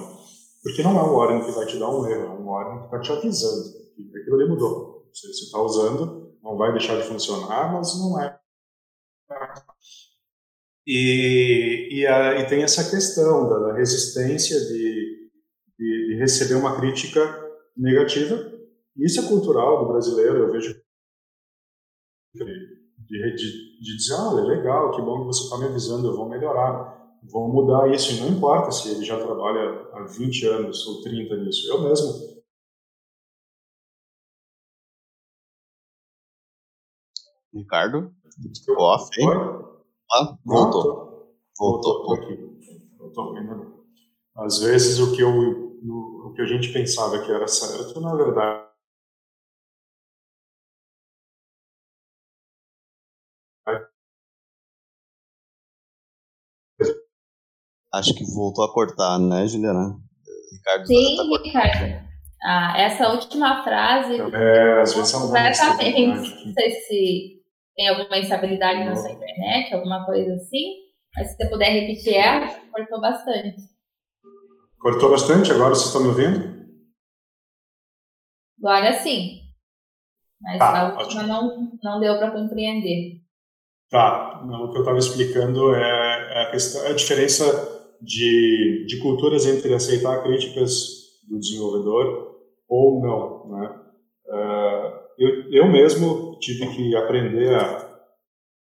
S2: Porque não é o warning que vai te dar um erro, é um warning que está te avisando que aquilo ali mudou. Você está usando, não vai deixar de funcionar, mas não é e, e, a, e tem essa questão da, da resistência de, de, de, receber uma crítica negativa. Isso é cultural do brasileiro, eu vejo. De, de, de dizer, olha, legal, que bom que você está me avisando, eu vou melhorar, vou mudar isso. E não importa se ele já trabalha há 20 anos ou 30 nisso. Eu mesmo
S3: Ricardo, off, hein? Ah, voltou. Voltou. Voltou aqui.
S2: Voltou ainda Às vezes o que, eu, no, o que a gente pensava que era certo, na verdade,
S3: Acho que voltou a cortar, né, Juliana?
S4: Ricardo. Sim, tá Ricardo. Ah, essa última frase.
S2: É, às vezes é completamente.
S4: Não sei se tem alguma instabilidade na sua internet, alguma coisa assim. Mas se você puder repetir ela, cortou bastante.
S2: Cortou bastante? Agora vocês estão me ouvindo?
S4: Agora sim. Mas tá, a última não, não deu para compreender.
S2: Tá, o que eu estava explicando é, é a, questão, é a diferença de, de culturas entre aceitar críticas do desenvolvedor ou não, né? Uh, eu, eu mesmo tive que aprender a,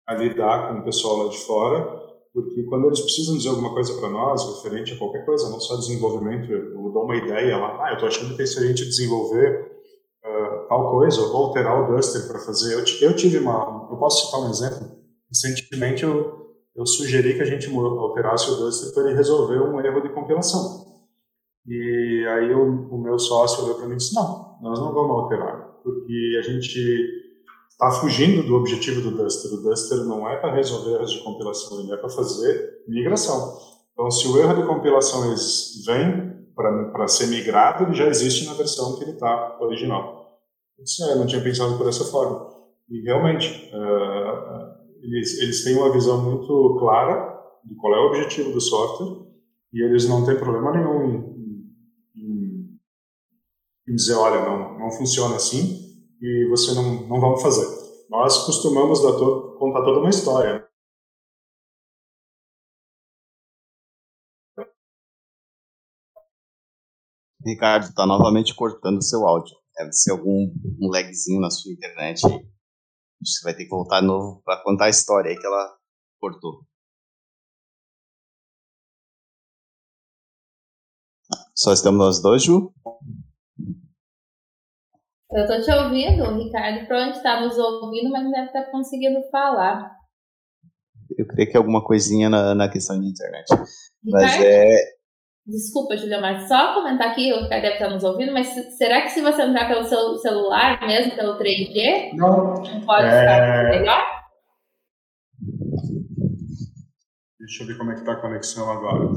S2: a lidar com o pessoal lá de fora, porque quando eles precisam dizer alguma coisa para nós, referente a qualquer coisa, não só desenvolvimento, eu, dou uma ideia lá, ah, eu estou achando que é excelente desenvolver uh, tal coisa, ou alterar o Duster para fazer. Eu, eu tive uma, eu posso citar um exemplo? Recentemente eu, eu sugeri que a gente alterasse o Duster para ele resolver um erro de compilação. E aí o, o meu sócio olhou para mim e disse, não, nós não vamos alterar, porque a gente está fugindo do objetivo do Duster. O Duster não é para resolver erros de compilação, ele é para fazer migração. Então, se o erro de compilação vem para ser migrado, ele já existe na versão que ele está original. Disse, é, eu não tinha pensado por essa forma. E realmente, uh, eles, eles têm uma visão muito clara de qual é o objetivo do software e eles não têm problema nenhum em dizer, olha, não, não funciona assim e você não, não vamos fazer. Nós costumamos dar contar toda uma história.
S3: Ricardo, está novamente cortando seu áudio. Deve ser algum um lagzinho na sua internet você vai ter que voltar de novo para contar a história aí que ela cortou. Só estamos nós dois, Ju?
S4: Eu tô te ouvindo, o Ricardo provavelmente está nos ouvindo, mas não deve estar conseguindo falar.
S3: Eu creio que é alguma coisinha na, na questão de internet. Ricardo? Mas é.
S4: Desculpa, Julia, mas só comentar aqui, o Ricardo deve estar nos ouvindo, mas será que se você entrar pelo seu celular, mesmo pelo 3G,
S2: não,
S4: não pode é... ficar melhor?
S2: Deixa eu ver como é que está a conexão agora.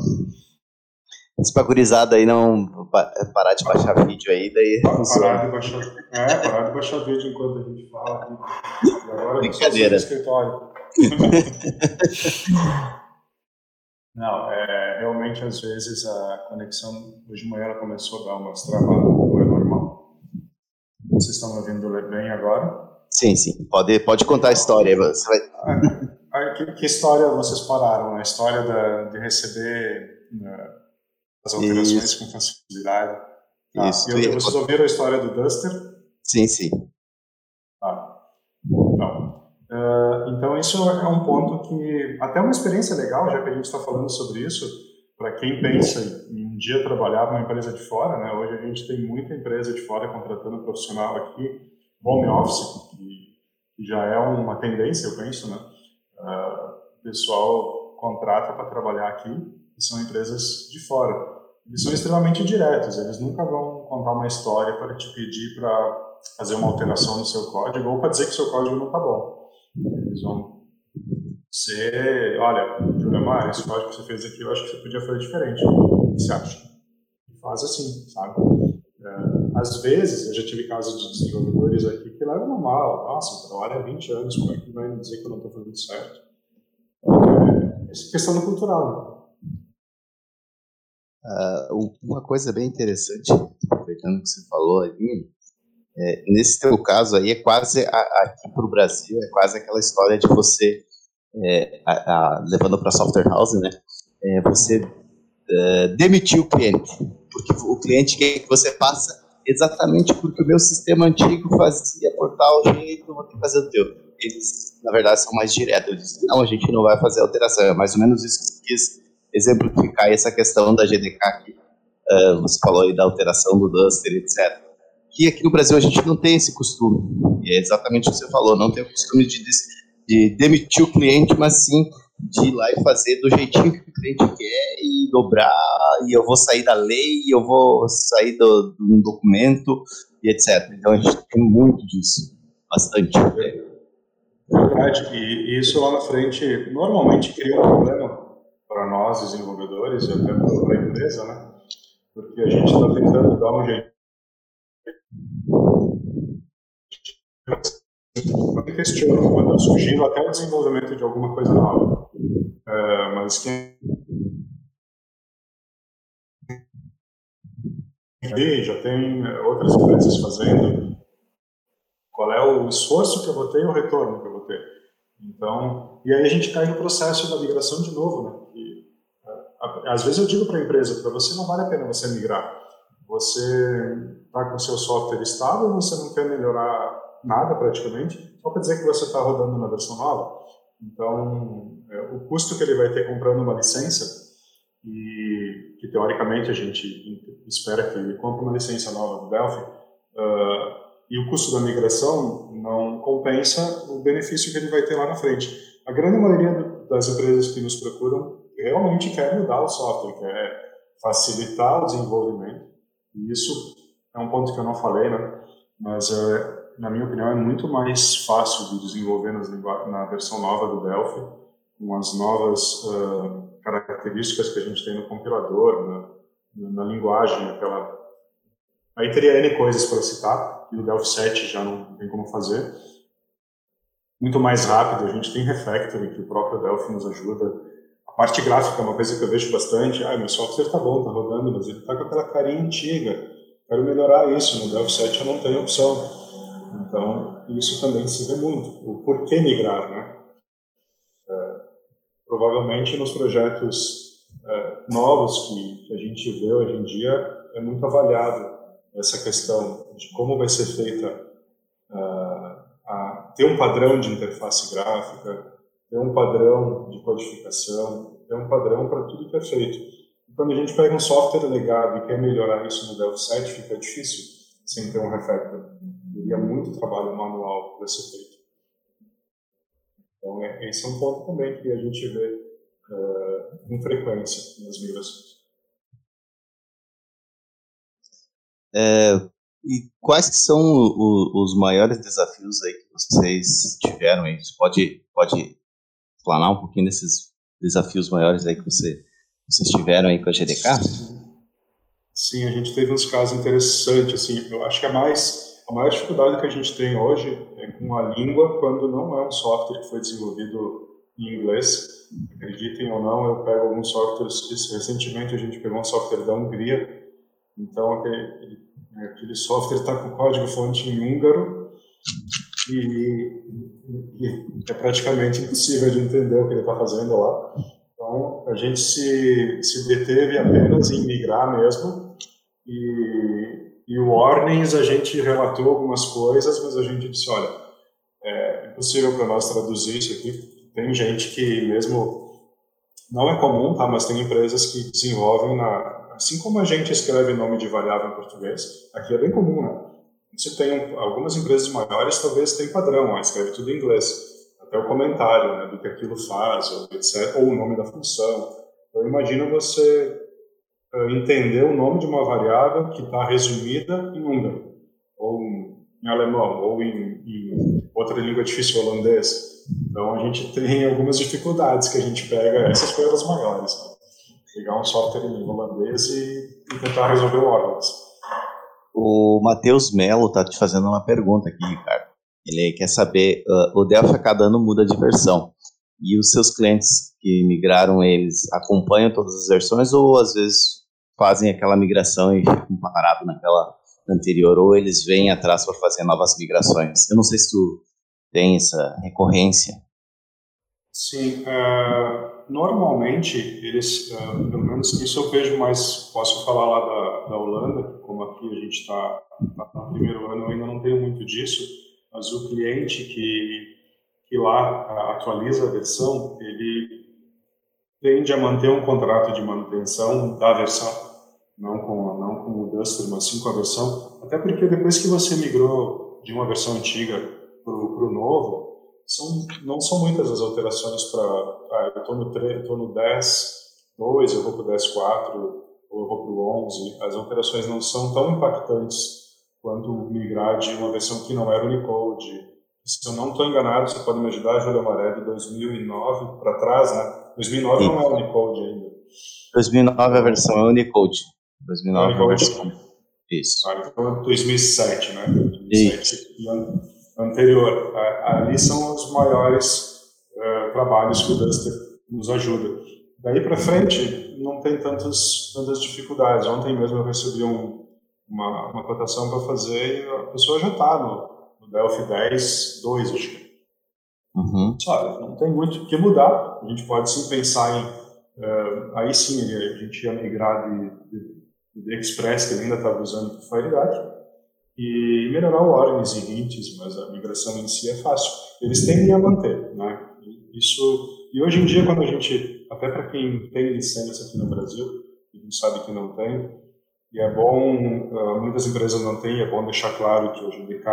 S3: Espagurizada aí não parar de baixar vídeo aí, daí.
S2: Parar de baixar, é, parar de baixar vídeo enquanto a gente fala. E agora
S3: Brincadeira.
S2: escritório. <laughs> Não, é, realmente às vezes a conexão hoje de manhã ela começou a dar umas travadas, não é normal. Vocês estão me ouvindo bem agora?
S3: Sim, sim. Pode, pode contar a história. Você vai...
S2: Ah, que, que, história vocês pararam? A história da, de receber né, as alterações Isso. com facilidade? Ah, Isso. E, vocês ouviram a história do Duster?
S3: Sim, sim.
S2: Ah. Então, Uh, então, isso é um ponto que, até uma experiência legal, já que a gente está falando sobre isso, para quem pensa em um dia trabalhar numa empresa de fora, né? hoje a gente tem muita empresa de fora contratando profissional aqui, home office, que, que já é uma tendência, eu penso, né? Uh, o pessoal contrata para trabalhar aqui, e são empresas de fora. Eles são extremamente diretos, eles nunca vão contar uma história para te pedir para fazer uma alteração no seu código ou para dizer que seu código não está bom. Eles vão ser, olha, Juliamar, esse código que você fez aqui, eu acho que você podia fazer diferente. O que você acha? Faz assim, sabe? É, às vezes, eu já tive casos de desenvolvedores aqui que levam mal. Nossa, trabalho há 20 anos, como é que vai me dizer que eu não estou fazendo certo? É, questão cultural.
S3: Uh, uma coisa bem interessante, aproveitando que você falou ali, é, nesse teu caso aí, é quase, a, aqui para o Brasil, é quase aquela história de você, é, a, a, levando para software house, né, é, você é, demitir o cliente, porque o cliente quer que você faça exatamente porque o meu sistema antigo fazia por tal jeito, eu vou ter que fazer o teu. Eles, na verdade, são mais diretos. Eles dizem, não, a gente não vai fazer alteração. É mais ou menos isso que quis exemplificar essa questão da GDK que uh, você falou aí da alteração do Duster, etc que aqui no Brasil a gente não tem esse costume. E é exatamente o que você falou, não tem o costume de, de demitir o cliente, mas sim de ir lá e fazer do jeitinho que o cliente quer e dobrar, e eu vou sair da lei, e eu vou sair do, um documento, e etc. Então a gente tem muito disso, bastante.
S2: Verdade, e isso lá na frente normalmente cria um problema para nós desenvolvedores e até para a empresa, né? Porque a gente está tentando dar um jeito eu questiono quando eu sugiro até o desenvolvimento de alguma coisa nova. É, mas quem já tem outras empresas fazendo, qual é o esforço que eu vou ter e o retorno que eu vou ter. Então, e aí a gente cai no processo da migração de novo, né? Às vezes eu digo para a empresa, para você não vale a pena você migrar. Você está com seu software estável, você não quer melhorar nada praticamente, só para dizer que você está rodando na versão nova. Então, é, o custo que ele vai ter comprando uma licença, e que teoricamente a gente espera que ele compre uma licença nova do Delphi, uh, e o custo da migração não compensa o benefício que ele vai ter lá na frente. A grande maioria das empresas que nos procuram realmente quer mudar o software, quer facilitar o desenvolvimento, e isso é um ponto que eu não falei, né? mas é, na minha opinião, é muito mais fácil de desenvolver nas, na versão nova do Delphi, com as novas uh, características que a gente tem no compilador, na, na linguagem, aquela... Aí teria N coisas para citar, e Delphi 7 já não tem como fazer. Muito mais rápido, a gente tem Refactoring, que o próprio Delphi nos ajuda. A parte gráfica é uma coisa que eu vejo bastante. Ah, meu software está bom, está rodando, mas ele está com aquela carinha antiga. Quero melhorar isso. No Delphi 7 eu não tenho opção. Então, isso também se vê muito. O porquê migrar, né? É, provavelmente nos projetos é, novos que, que a gente vê hoje em dia, é muito avaliado essa questão de como vai ser feita uh, a, ter um padrão de interface gráfica, ter um padrão de codificação, ter um padrão para tudo que é feito. E quando a gente pega um software legado e quer melhorar isso no Delphi 7, fica difícil sem ter um refactor teria muito trabalho manual para ser feito. Então, é, esse é um ponto também que a gente vê uh, com frequência nas migrações.
S3: É, e quais que são o, os maiores desafios aí que vocês tiveram aí? Você pode, pode explanar um pouquinho desses desafios maiores aí que você, vocês tiveram aí com a GDK?
S2: Sim, a gente teve uns casos interessantes, assim, eu acho que é mais a maior dificuldade que a gente tem hoje é com a língua quando não é um software que foi desenvolvido em inglês. Acreditem ou não, eu pego alguns softwares. Recentemente a gente pegou um software da Hungria, então aquele, aquele software está com código-fonte em húngaro e, e, é praticamente impossível de entender o que ele está fazendo lá. Então a gente se, se deteve apenas em migrar mesmo e e o Warnings, a gente relatou algumas coisas, mas a gente disse, olha, é impossível para nós traduzir isso aqui. Tem gente que mesmo, não é comum, tá, mas tem empresas que desenvolvem, na, assim como a gente escreve nome de variável em português, aqui é bem comum, né? Você tem algumas empresas maiores, talvez tem padrão, escreve tudo em inglês. Até o comentário né, do que aquilo faz, ou, etc., ou o nome da função. Então, imagina você entender o nome de uma variável que está resumida em húngaro, ou em alemão, ou em, em, outra língua difícil, holandês. Então a gente tem algumas dificuldades que a gente pega, essas coisas maiores. Né? Pegar um software em holandês e, e tentar resolver o órgãos.
S3: O Matheus Melo está te fazendo uma pergunta aqui, Ricardo. Ele quer saber, uh, o Delphi a cada ano muda de versão. E os seus clientes que migraram, eles acompanham todas as versões ou às vezes fazem aquela migração e ficam parados naquela anterior, ou eles vêm atrás para fazer novas migrações. Eu não sei se tu tem essa recorrência.
S2: Sim, uh, normalmente eles, uh, pelo menos isso eu vejo mais, posso falar lá da, da Holanda, como aqui a gente está tá no primeiro ano, eu ainda não tenho muito disso, mas o cliente que, que lá uh, atualiza a versão, ele tende a manter um contrato de manutenção da versão não com, não com o Duster, mas sim com a versão. Até porque depois que você migrou de uma versão antiga para o novo, são, não são muitas as alterações para. Ah, eu estou no, 3, tô no 10, 2, eu vou para o 10, 4, ou eu vou para o 11. As alterações não são tão impactantes quanto migrar de uma versão que não era Unicode. Se eu não estou enganado, você pode me ajudar, Júlio Amaré, de 2009 para trás, né? 2009 não é Unicode ainda.
S3: 2009 a versão é Unicode. 2009 é a versão.
S2: Isso. Ah, então 2007, né? 2007 Isso. Anterior. Ali são os maiores uh, trabalhos que o Duster nos ajuda. Daí para frente, não tem tantas, tantas dificuldades. Ontem mesmo eu recebi um, uma, uma cotação para fazer e a pessoa já está no, no Delphi 10, 2, acho que. Uhum. Sabe, não tem muito o que mudar. A gente pode sim pensar em. Uh, aí sim, a gente ia migrar de, de, de Express, que ele ainda estava usando por Firebird, e melhorar o Ornis e Hints, mas a migração em si é fácil. Eles tendem a manter, né? Isso. E hoje em dia, quando a gente, até para quem tem licença aqui no Brasil, a gente sabe que não tem, e é bom, uh, muitas empresas não têm, é bom deixar claro que o GDK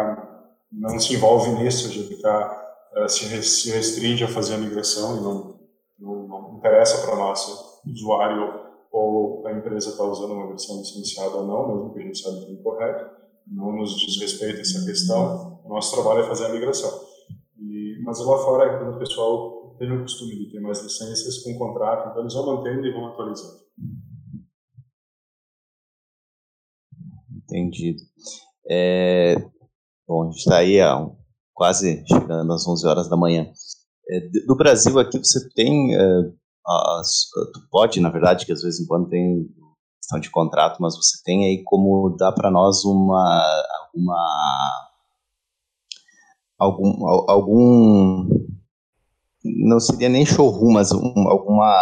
S2: não se envolve nisso, o GDK uh, se, restringe a fazer a migração e não, não, não interessa para nós usuário ou a empresa está usando uma versão licenciada ou não, mesmo que a gente saiba que é incorreto, não nos diz respeito essa questão, o nosso trabalho é fazer a migração. E, mas lá fora, quando o pessoal tem o costume de ter mais licenças com contrato, então eles vão mantendo e vão atualizando.
S3: Entendido. É, bom, a gente está aí a, quase chegando às 11 horas da manhã. É, do Brasil aqui você tem, é, as, tu pode, na verdade, que às vezes em quando tem questão de contrato, mas você tem aí como dar para nós uma, uma algum, algum não seria nem showroom, mas um, alguma,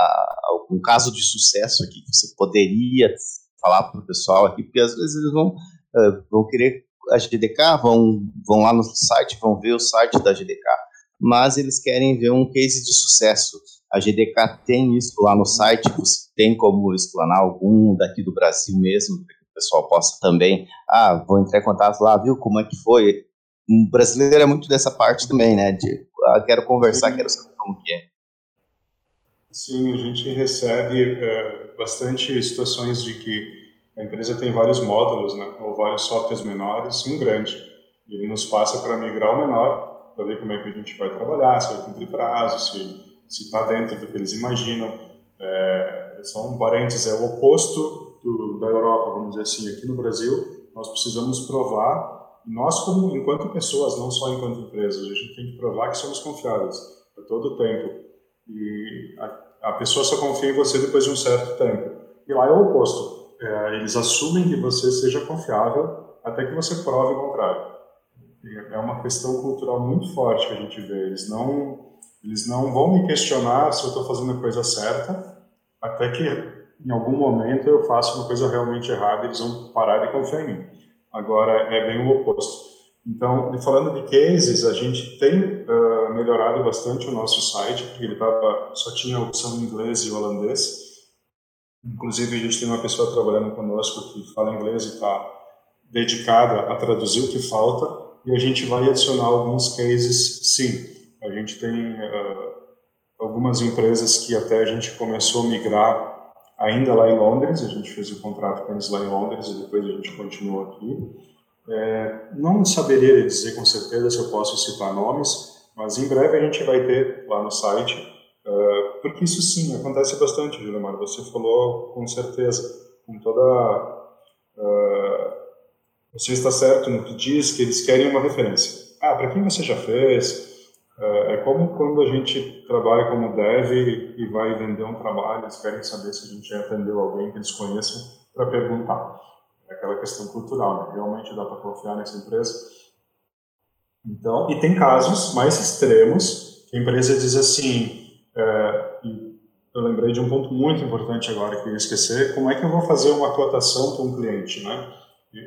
S3: algum caso de sucesso aqui que você poderia falar para o pessoal aqui, porque às vezes eles vão, uh, vão querer a GDK, vão, vão lá no site, vão ver o site da GDK, mas eles querem ver um case de sucesso. A GDK tem isso lá no site, você tem como explanar algum daqui do Brasil mesmo, para que o pessoal possa também, ah, vou entrar em contato lá, viu como é que foi. Um brasileiro é muito dessa parte também, né, de, ah, quero conversar, quero saber como que é.
S2: Sim, a gente recebe é, bastante situações de que a empresa tem vários módulos, né, ou vários softwares menores e um grande. E ele nos passa para migrar o menor, para ver como é que a gente vai trabalhar, se vai cumprir prazo, se está dentro do que eles imaginam. É, são parênteses, é o oposto do, da Europa, vamos dizer assim. Aqui no Brasil, nós precisamos provar, nós como enquanto pessoas, não só enquanto empresas, a gente tem que provar que somos confiáveis a todo tempo. E a, a pessoa só confia em você depois de um certo tempo. E lá é o oposto é, eles assumem que você seja confiável até que você prove o contrário. É uma questão cultural muito forte que a gente vê. Eles não, eles não vão me questionar se eu estou fazendo a coisa certa, até que em algum momento eu faço uma coisa realmente errada e eles vão parar de confiar em mim. Agora, é bem o oposto. Então, falando de cases, a gente tem uh, melhorado bastante o nosso site, porque ele tava, só tinha a opção inglês e holandês, Inclusive, a gente tem uma pessoa trabalhando conosco que fala inglês e está dedicada a traduzir o que falta, e a gente vai adicionar alguns cases, sim. A gente tem uh, algumas empresas que até a gente começou a migrar ainda lá em Londres, a gente fez o contrato com eles lá em Londres e depois a gente continuou aqui. É, não saberia dizer com certeza se eu posso citar nomes, mas em breve a gente vai ter lá no site Uh, porque isso sim acontece bastante, Julimar. Você falou com certeza, com toda. Uh, você está certo no que diz que eles querem uma referência. Ah, para quem você já fez? Uh, é como quando a gente trabalha como dev e vai vender um trabalho, eles querem saber se a gente já atendeu alguém que eles conheçam para perguntar. É aquela questão cultural, né? realmente dá para confiar nessa empresa. Então, e tem casos mais extremos que a empresa diz assim é, eu lembrei de um ponto muito importante agora que eu ia esquecer, como é que eu vou fazer uma cotação para um cliente, né?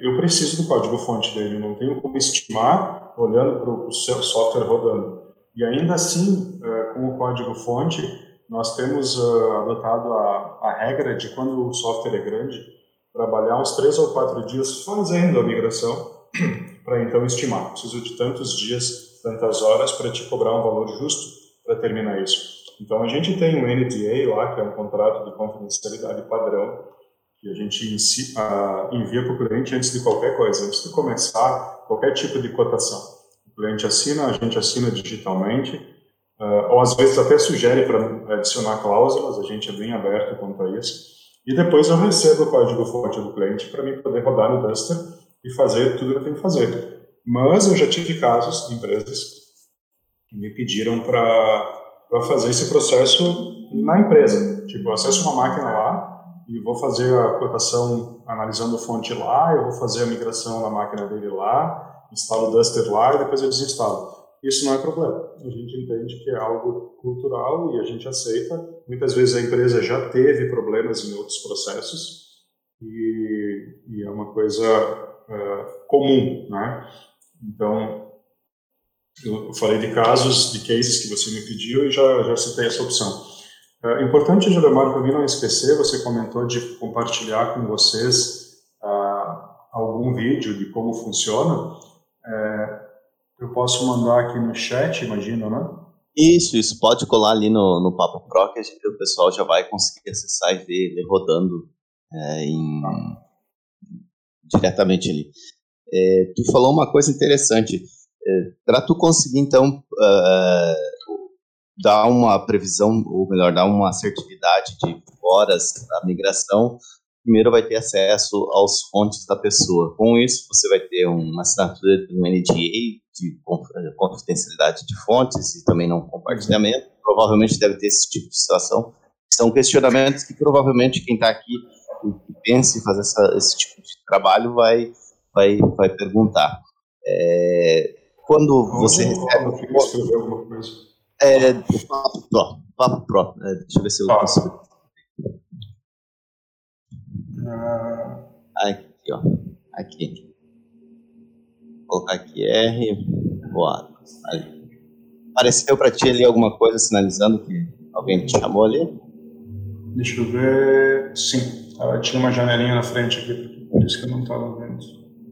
S2: Eu preciso do código-fonte dele, não tenho como estimar olhando para o seu software rodando. E ainda assim, é, com o código-fonte, nós temos uh, adotado a, a regra de quando o software é grande, trabalhar uns três ou quatro dias fazendo a migração <clears throat> para então estimar. Preciso de tantos dias, tantas horas para te cobrar um valor justo para terminar isso. Então, a gente tem um NDA lá, que é um contrato de confidencialidade padrão, que a gente envia para o cliente antes de qualquer coisa, antes de começar qualquer tipo de cotação. O cliente assina, a gente assina digitalmente, uh, ou às vezes até sugere para adicionar cláusulas, a gente é bem aberto quanto a isso. E depois eu recebo o código-fonte do cliente para mim poder rodar no Duster e fazer tudo que eu tenho que fazer. Mas eu já tive casos de empresas que me pediram para fazer esse processo na empresa. Tipo, eu acesso uma máquina lá e vou fazer a cotação analisando a fonte lá, eu vou fazer a migração da máquina dele lá, instalo o Duster lá e depois eu desinstalo. Isso não é problema. A gente entende que é algo cultural e a gente aceita. Muitas vezes a empresa já teve problemas em outros processos e, e é uma coisa uh, comum, né? Então, eu falei de casos, de cases que você me pediu e já, já citei essa opção. É importante, Gilmar, para mim não esquecer, você comentou de compartilhar com vocês uh, algum vídeo de como funciona. É, eu posso mandar aqui no chat, imagino, né?
S3: Isso, isso. Pode colar ali no, no Papo Pro que gente, o pessoal já vai conseguir acessar e ver ele rodando é, em, diretamente ali. É, tu falou uma coisa interessante. É, Para tu conseguir, então, uh, dar uma previsão, ou melhor, dar uma assertividade de horas da migração, primeiro vai ter acesso aos fontes da pessoa. Com isso, você vai ter uma assinatura de um NDA, de confidencialidade de fontes e também não compartilhamento. Provavelmente deve ter esse tipo de situação. São questionamentos que provavelmente quem está aqui e pensa em fazer essa, esse tipo de trabalho vai, vai, vai perguntar. É, quando você recebe. escrever alguma coisa. É, o Papo Pro. Papo Pro. É, deixa eu ver se eu Aqui, ó. Aqui. Vou colocar aqui R. Boa. Ali. Apareceu para ti ali alguma coisa sinalizando que alguém te chamou ali?
S2: Deixa eu ver. Sim. Ah, tinha uma janelinha na frente aqui, por isso que eu não estava vendo.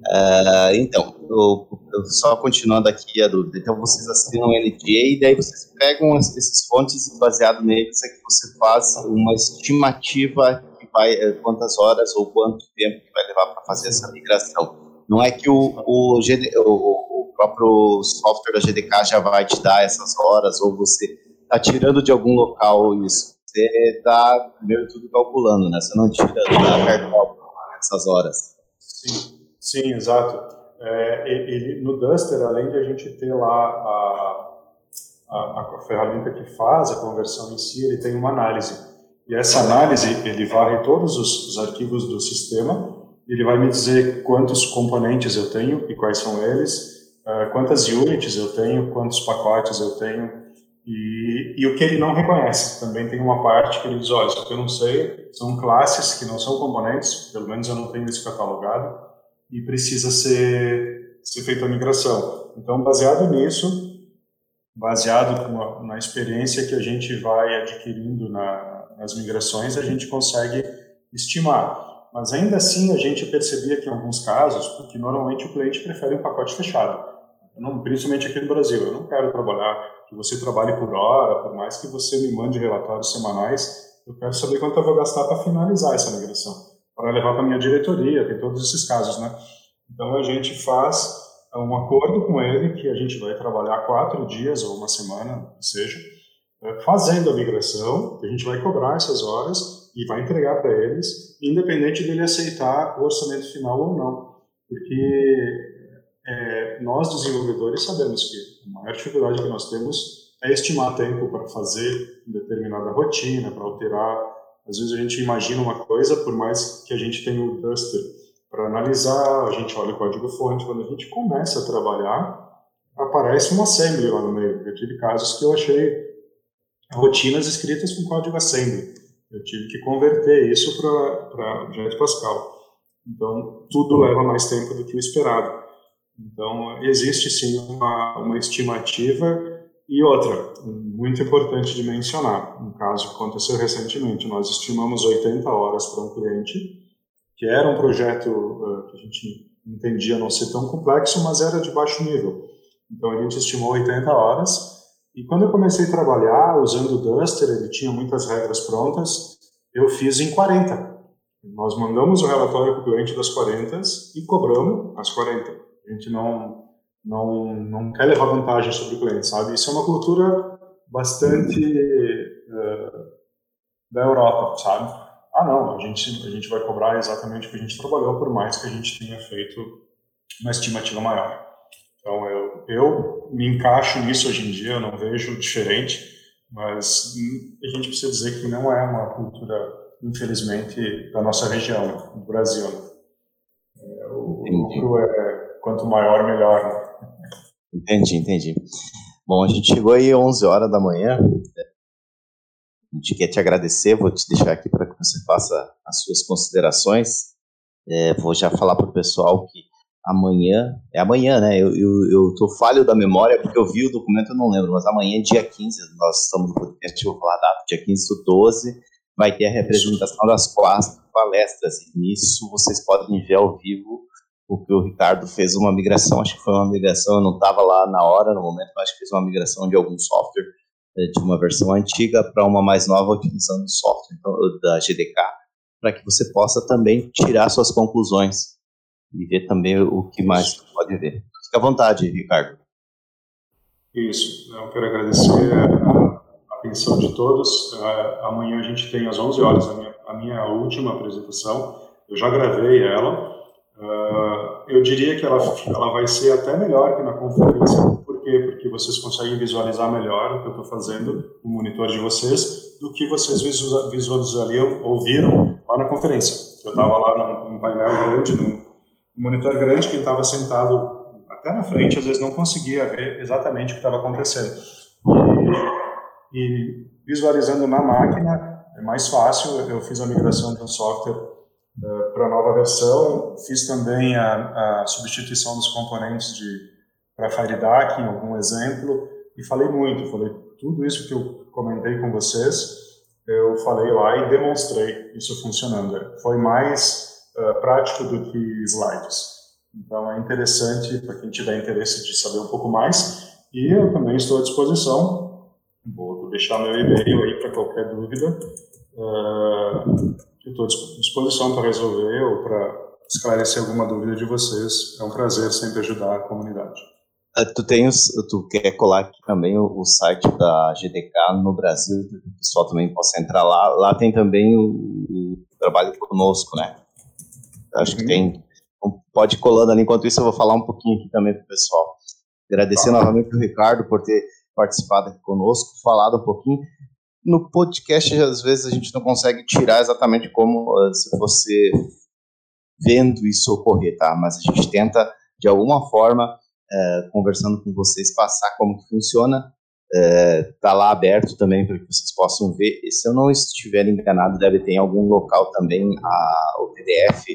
S3: Uh, então, eu, eu só continuando aqui a dúvida. Então, vocês assinam o NDA e daí vocês pegam esses fontes e baseado neles é que você faz uma estimativa vai eh, quantas horas ou quanto tempo que vai levar para fazer essa migração. Não é que o, o, o, o próprio software da GDK já vai te dar essas horas ou você está tirando de algum local isso. Você está primeiro tudo calculando, né? Você não tira da essas horas.
S2: Sim. Sim, exato. É, ele, no Duster, além de a gente ter lá a, a, a, ferramenta que faz a conversão em si, ele tem uma análise. E essa análise, ele varre todos os, os arquivos do sistema, ele vai me dizer quantos componentes eu tenho e quais são eles, uh, quantas units eu tenho, quantos pacotes eu tenho, e, e, o que ele não reconhece. Também tem uma parte que ele diz, olha, isso que eu não sei, são classes que não são componentes, pelo menos eu não tenho isso catalogado, e precisa ser, ser feita a migração. Então, baseado nisso, baseado na, na experiência que a gente vai adquirindo na, nas migrações, a gente consegue estimar. Mas ainda assim, a gente percebia que em alguns casos, porque normalmente o cliente prefere um pacote fechado, não, principalmente aqui no Brasil. Eu não quero trabalhar que você trabalhe por hora, por mais que você me mande relatórios semanais, eu quero saber quanto eu vou gastar para finalizar essa migração para levar para minha diretoria, tem todos esses casos, né? Então a gente faz um acordo com ele que a gente vai trabalhar quatro dias ou uma semana, seja, é, fazendo a migração, a gente vai cobrar essas horas e vai entregar para eles, independente dele aceitar o orçamento final ou não, porque é, nós desenvolvedores sabemos que a maior dificuldade que nós temos é estimar tempo para fazer determinada rotina, para alterar às vezes a gente imagina uma coisa, por mais que a gente tenha o Duster para analisar, a gente olha o código-fonte, quando a gente começa a trabalhar, aparece um assembly lá no meio. Eu tive casos que eu achei rotinas escritas com código assembly. Eu tive que converter isso para Jet Pascal. Então, tudo leva mais tempo do que o esperado. Então, existe sim uma, uma estimativa e outra, muito importante de mencionar, um caso que aconteceu recentemente, nós estimamos 80 horas para um cliente, que era um projeto uh, que a gente entendia não ser tão complexo, mas era de baixo nível. Então a gente estimou 80 horas, e quando eu comecei a trabalhar usando o Duster, ele tinha muitas regras prontas, eu fiz em 40. Nós mandamos o relatório para o cliente das 40 e cobramos as 40. A gente não não, não quer levar vantagem sobre o cliente, sabe? Isso é uma cultura bastante uh, da Europa, sabe? Ah, não, a gente, a gente vai cobrar exatamente o que a gente trabalhou, por mais que a gente tenha feito uma estimativa maior. Então, eu, eu me encaixo nisso hoje em dia, eu não vejo diferente, mas a gente precisa dizer que não é uma cultura, infelizmente, da nossa região, do Brasil. É, o lucro é quanto maior, melhor. Né?
S1: Entendi, entendi. Bom, a gente chegou aí 11 horas da manhã. A gente quer te agradecer, vou te deixar aqui para que você faça as suas considerações. É, vou já falar para o pessoal que amanhã, é amanhã, né? Eu, eu, eu tô falho da memória porque eu vi o documento, eu não lembro, mas amanhã, dia 15, nós estamos no podcast, eu vou falar a data, dia 15 do 12, vai ter a representação das palestras, e nisso vocês podem ver ao vivo porque o Ricardo fez uma migração, acho que foi uma migração, eu não estava lá na hora, no momento, mas acho que fez uma migração de algum software, eh, de uma versão antiga para uma mais nova, utilizando o software então, da GDK, para que você possa também tirar suas conclusões e ver também o que mais pode ver. Fique à vontade, Ricardo.
S2: Isso, eu quero agradecer a atenção de todos. Uh, amanhã a gente tem às 11 horas a minha, a minha última apresentação. Eu já gravei ela, Uh, eu diria que ela, ela vai ser até melhor que na conferência. Por quê? Porque vocês conseguem visualizar melhor o que eu estou fazendo no monitor de vocês do que vocês visualizariam, ouviram lá na conferência. Eu estava lá num, num, painel grande, num, monitor grande, quem estava sentado até na frente, às vezes não conseguia ver exatamente o que estava acontecendo. E, e visualizando na máquina é mais fácil. Eu fiz a migração de um software uh, para a nova versão. Fiz também a, a substituição dos componentes de para FireDAC, em algum exemplo, e falei muito, falei tudo isso que eu comentei com vocês, eu falei lá e demonstrei isso funcionando. Foi mais uh, prático do que slides. Então é interessante para quem tiver interesse de saber um pouco mais. E eu também estou à disposição. Vou deixar meu e-mail aí para qualquer dúvida. Uh, estou à disposição para resolver ou para esclarecer alguma dúvida de vocês. É um prazer sempre ajudar a comunidade.
S1: Ah, tu tens, tu quer colar aqui também o, o, site da GDK no Brasil, que o pessoal também possa entrar lá. Lá tem também o, o trabalho conosco, né? Acho uhum. que tem. Pode ir colando ali. Enquanto isso, eu vou falar um pouquinho aqui também para o pessoal. Agradecer tá. novamente o Ricardo por ter participado aqui conosco, falado um pouquinho no podcast, às vezes, a gente não consegue tirar exatamente como uh, se você vendo isso ocorrer, tá? Mas a gente tenta, de alguma forma, uh, conversando com vocês, passar como que funciona. Uh, tá lá aberto também para que vocês possam ver. E se eu não estiver enganado, deve ter em algum local também a, o PDF,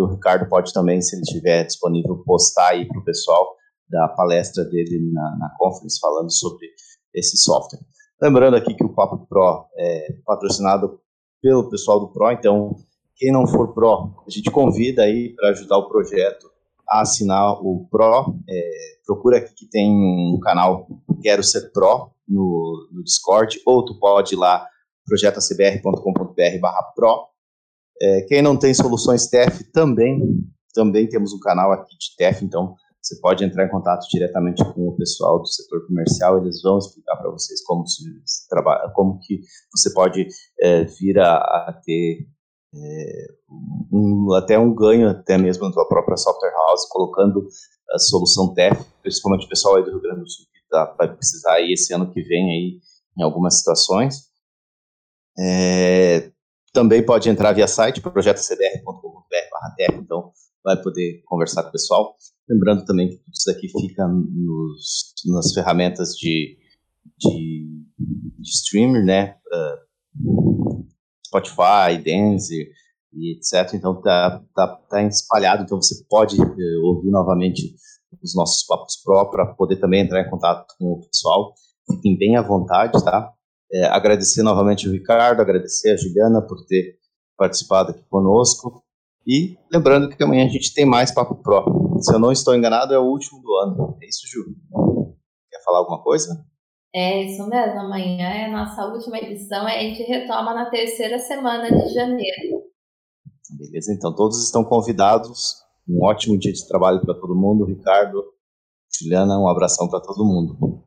S1: que o Ricardo pode também, se ele estiver disponível, postar aí para o pessoal da palestra dele na, na conference falando sobre esse software. Lembrando aqui que o Papo Pro é patrocinado pelo pessoal do Pro, então quem não for Pro, a gente convida aí para ajudar o projeto a assinar o Pro. É, procura aqui que tem um canal Quero Ser Pro no, no Discord, ou tu pode ir lá projetacbr.com.br barra Pro. É, quem não tem soluções TEF também, também temos um canal aqui de TEF, então você pode entrar em contato diretamente com o pessoal do setor comercial, eles vão explicar para vocês como se trabalha, como que você pode é, vir a, a ter é, um, até um ganho até mesmo na sua própria software house, colocando a solução TEF, principalmente o pessoal aí do Rio Grande do Sul que tá, vai precisar aí esse ano que vem aí em algumas situações. É, também pode entrar via site, projetocbr.com.br/tef, então vai poder conversar com o pessoal. Lembrando também que tudo isso aqui fica nos, nas ferramentas de, de, de streamer, né? Uh, Spotify, Denzer e etc. Então tá, tá, tá espalhado, então você pode uh, ouvir novamente os nossos papos pró para poder também entrar em contato com o pessoal. Fiquem bem à vontade, tá? É, agradecer novamente o Ricardo, agradecer a Juliana por ter participado aqui conosco. E lembrando que amanhã a gente tem mais Papo Pro. Se eu não estou enganado, é o último do ano. É isso, Ju? Quer falar alguma coisa?
S4: É isso mesmo. Amanhã é a nossa última edição. A gente retoma na terceira semana de janeiro.
S1: Beleza, então todos estão convidados. Um ótimo dia de trabalho para todo mundo. Ricardo, Juliana, um abração para todo mundo.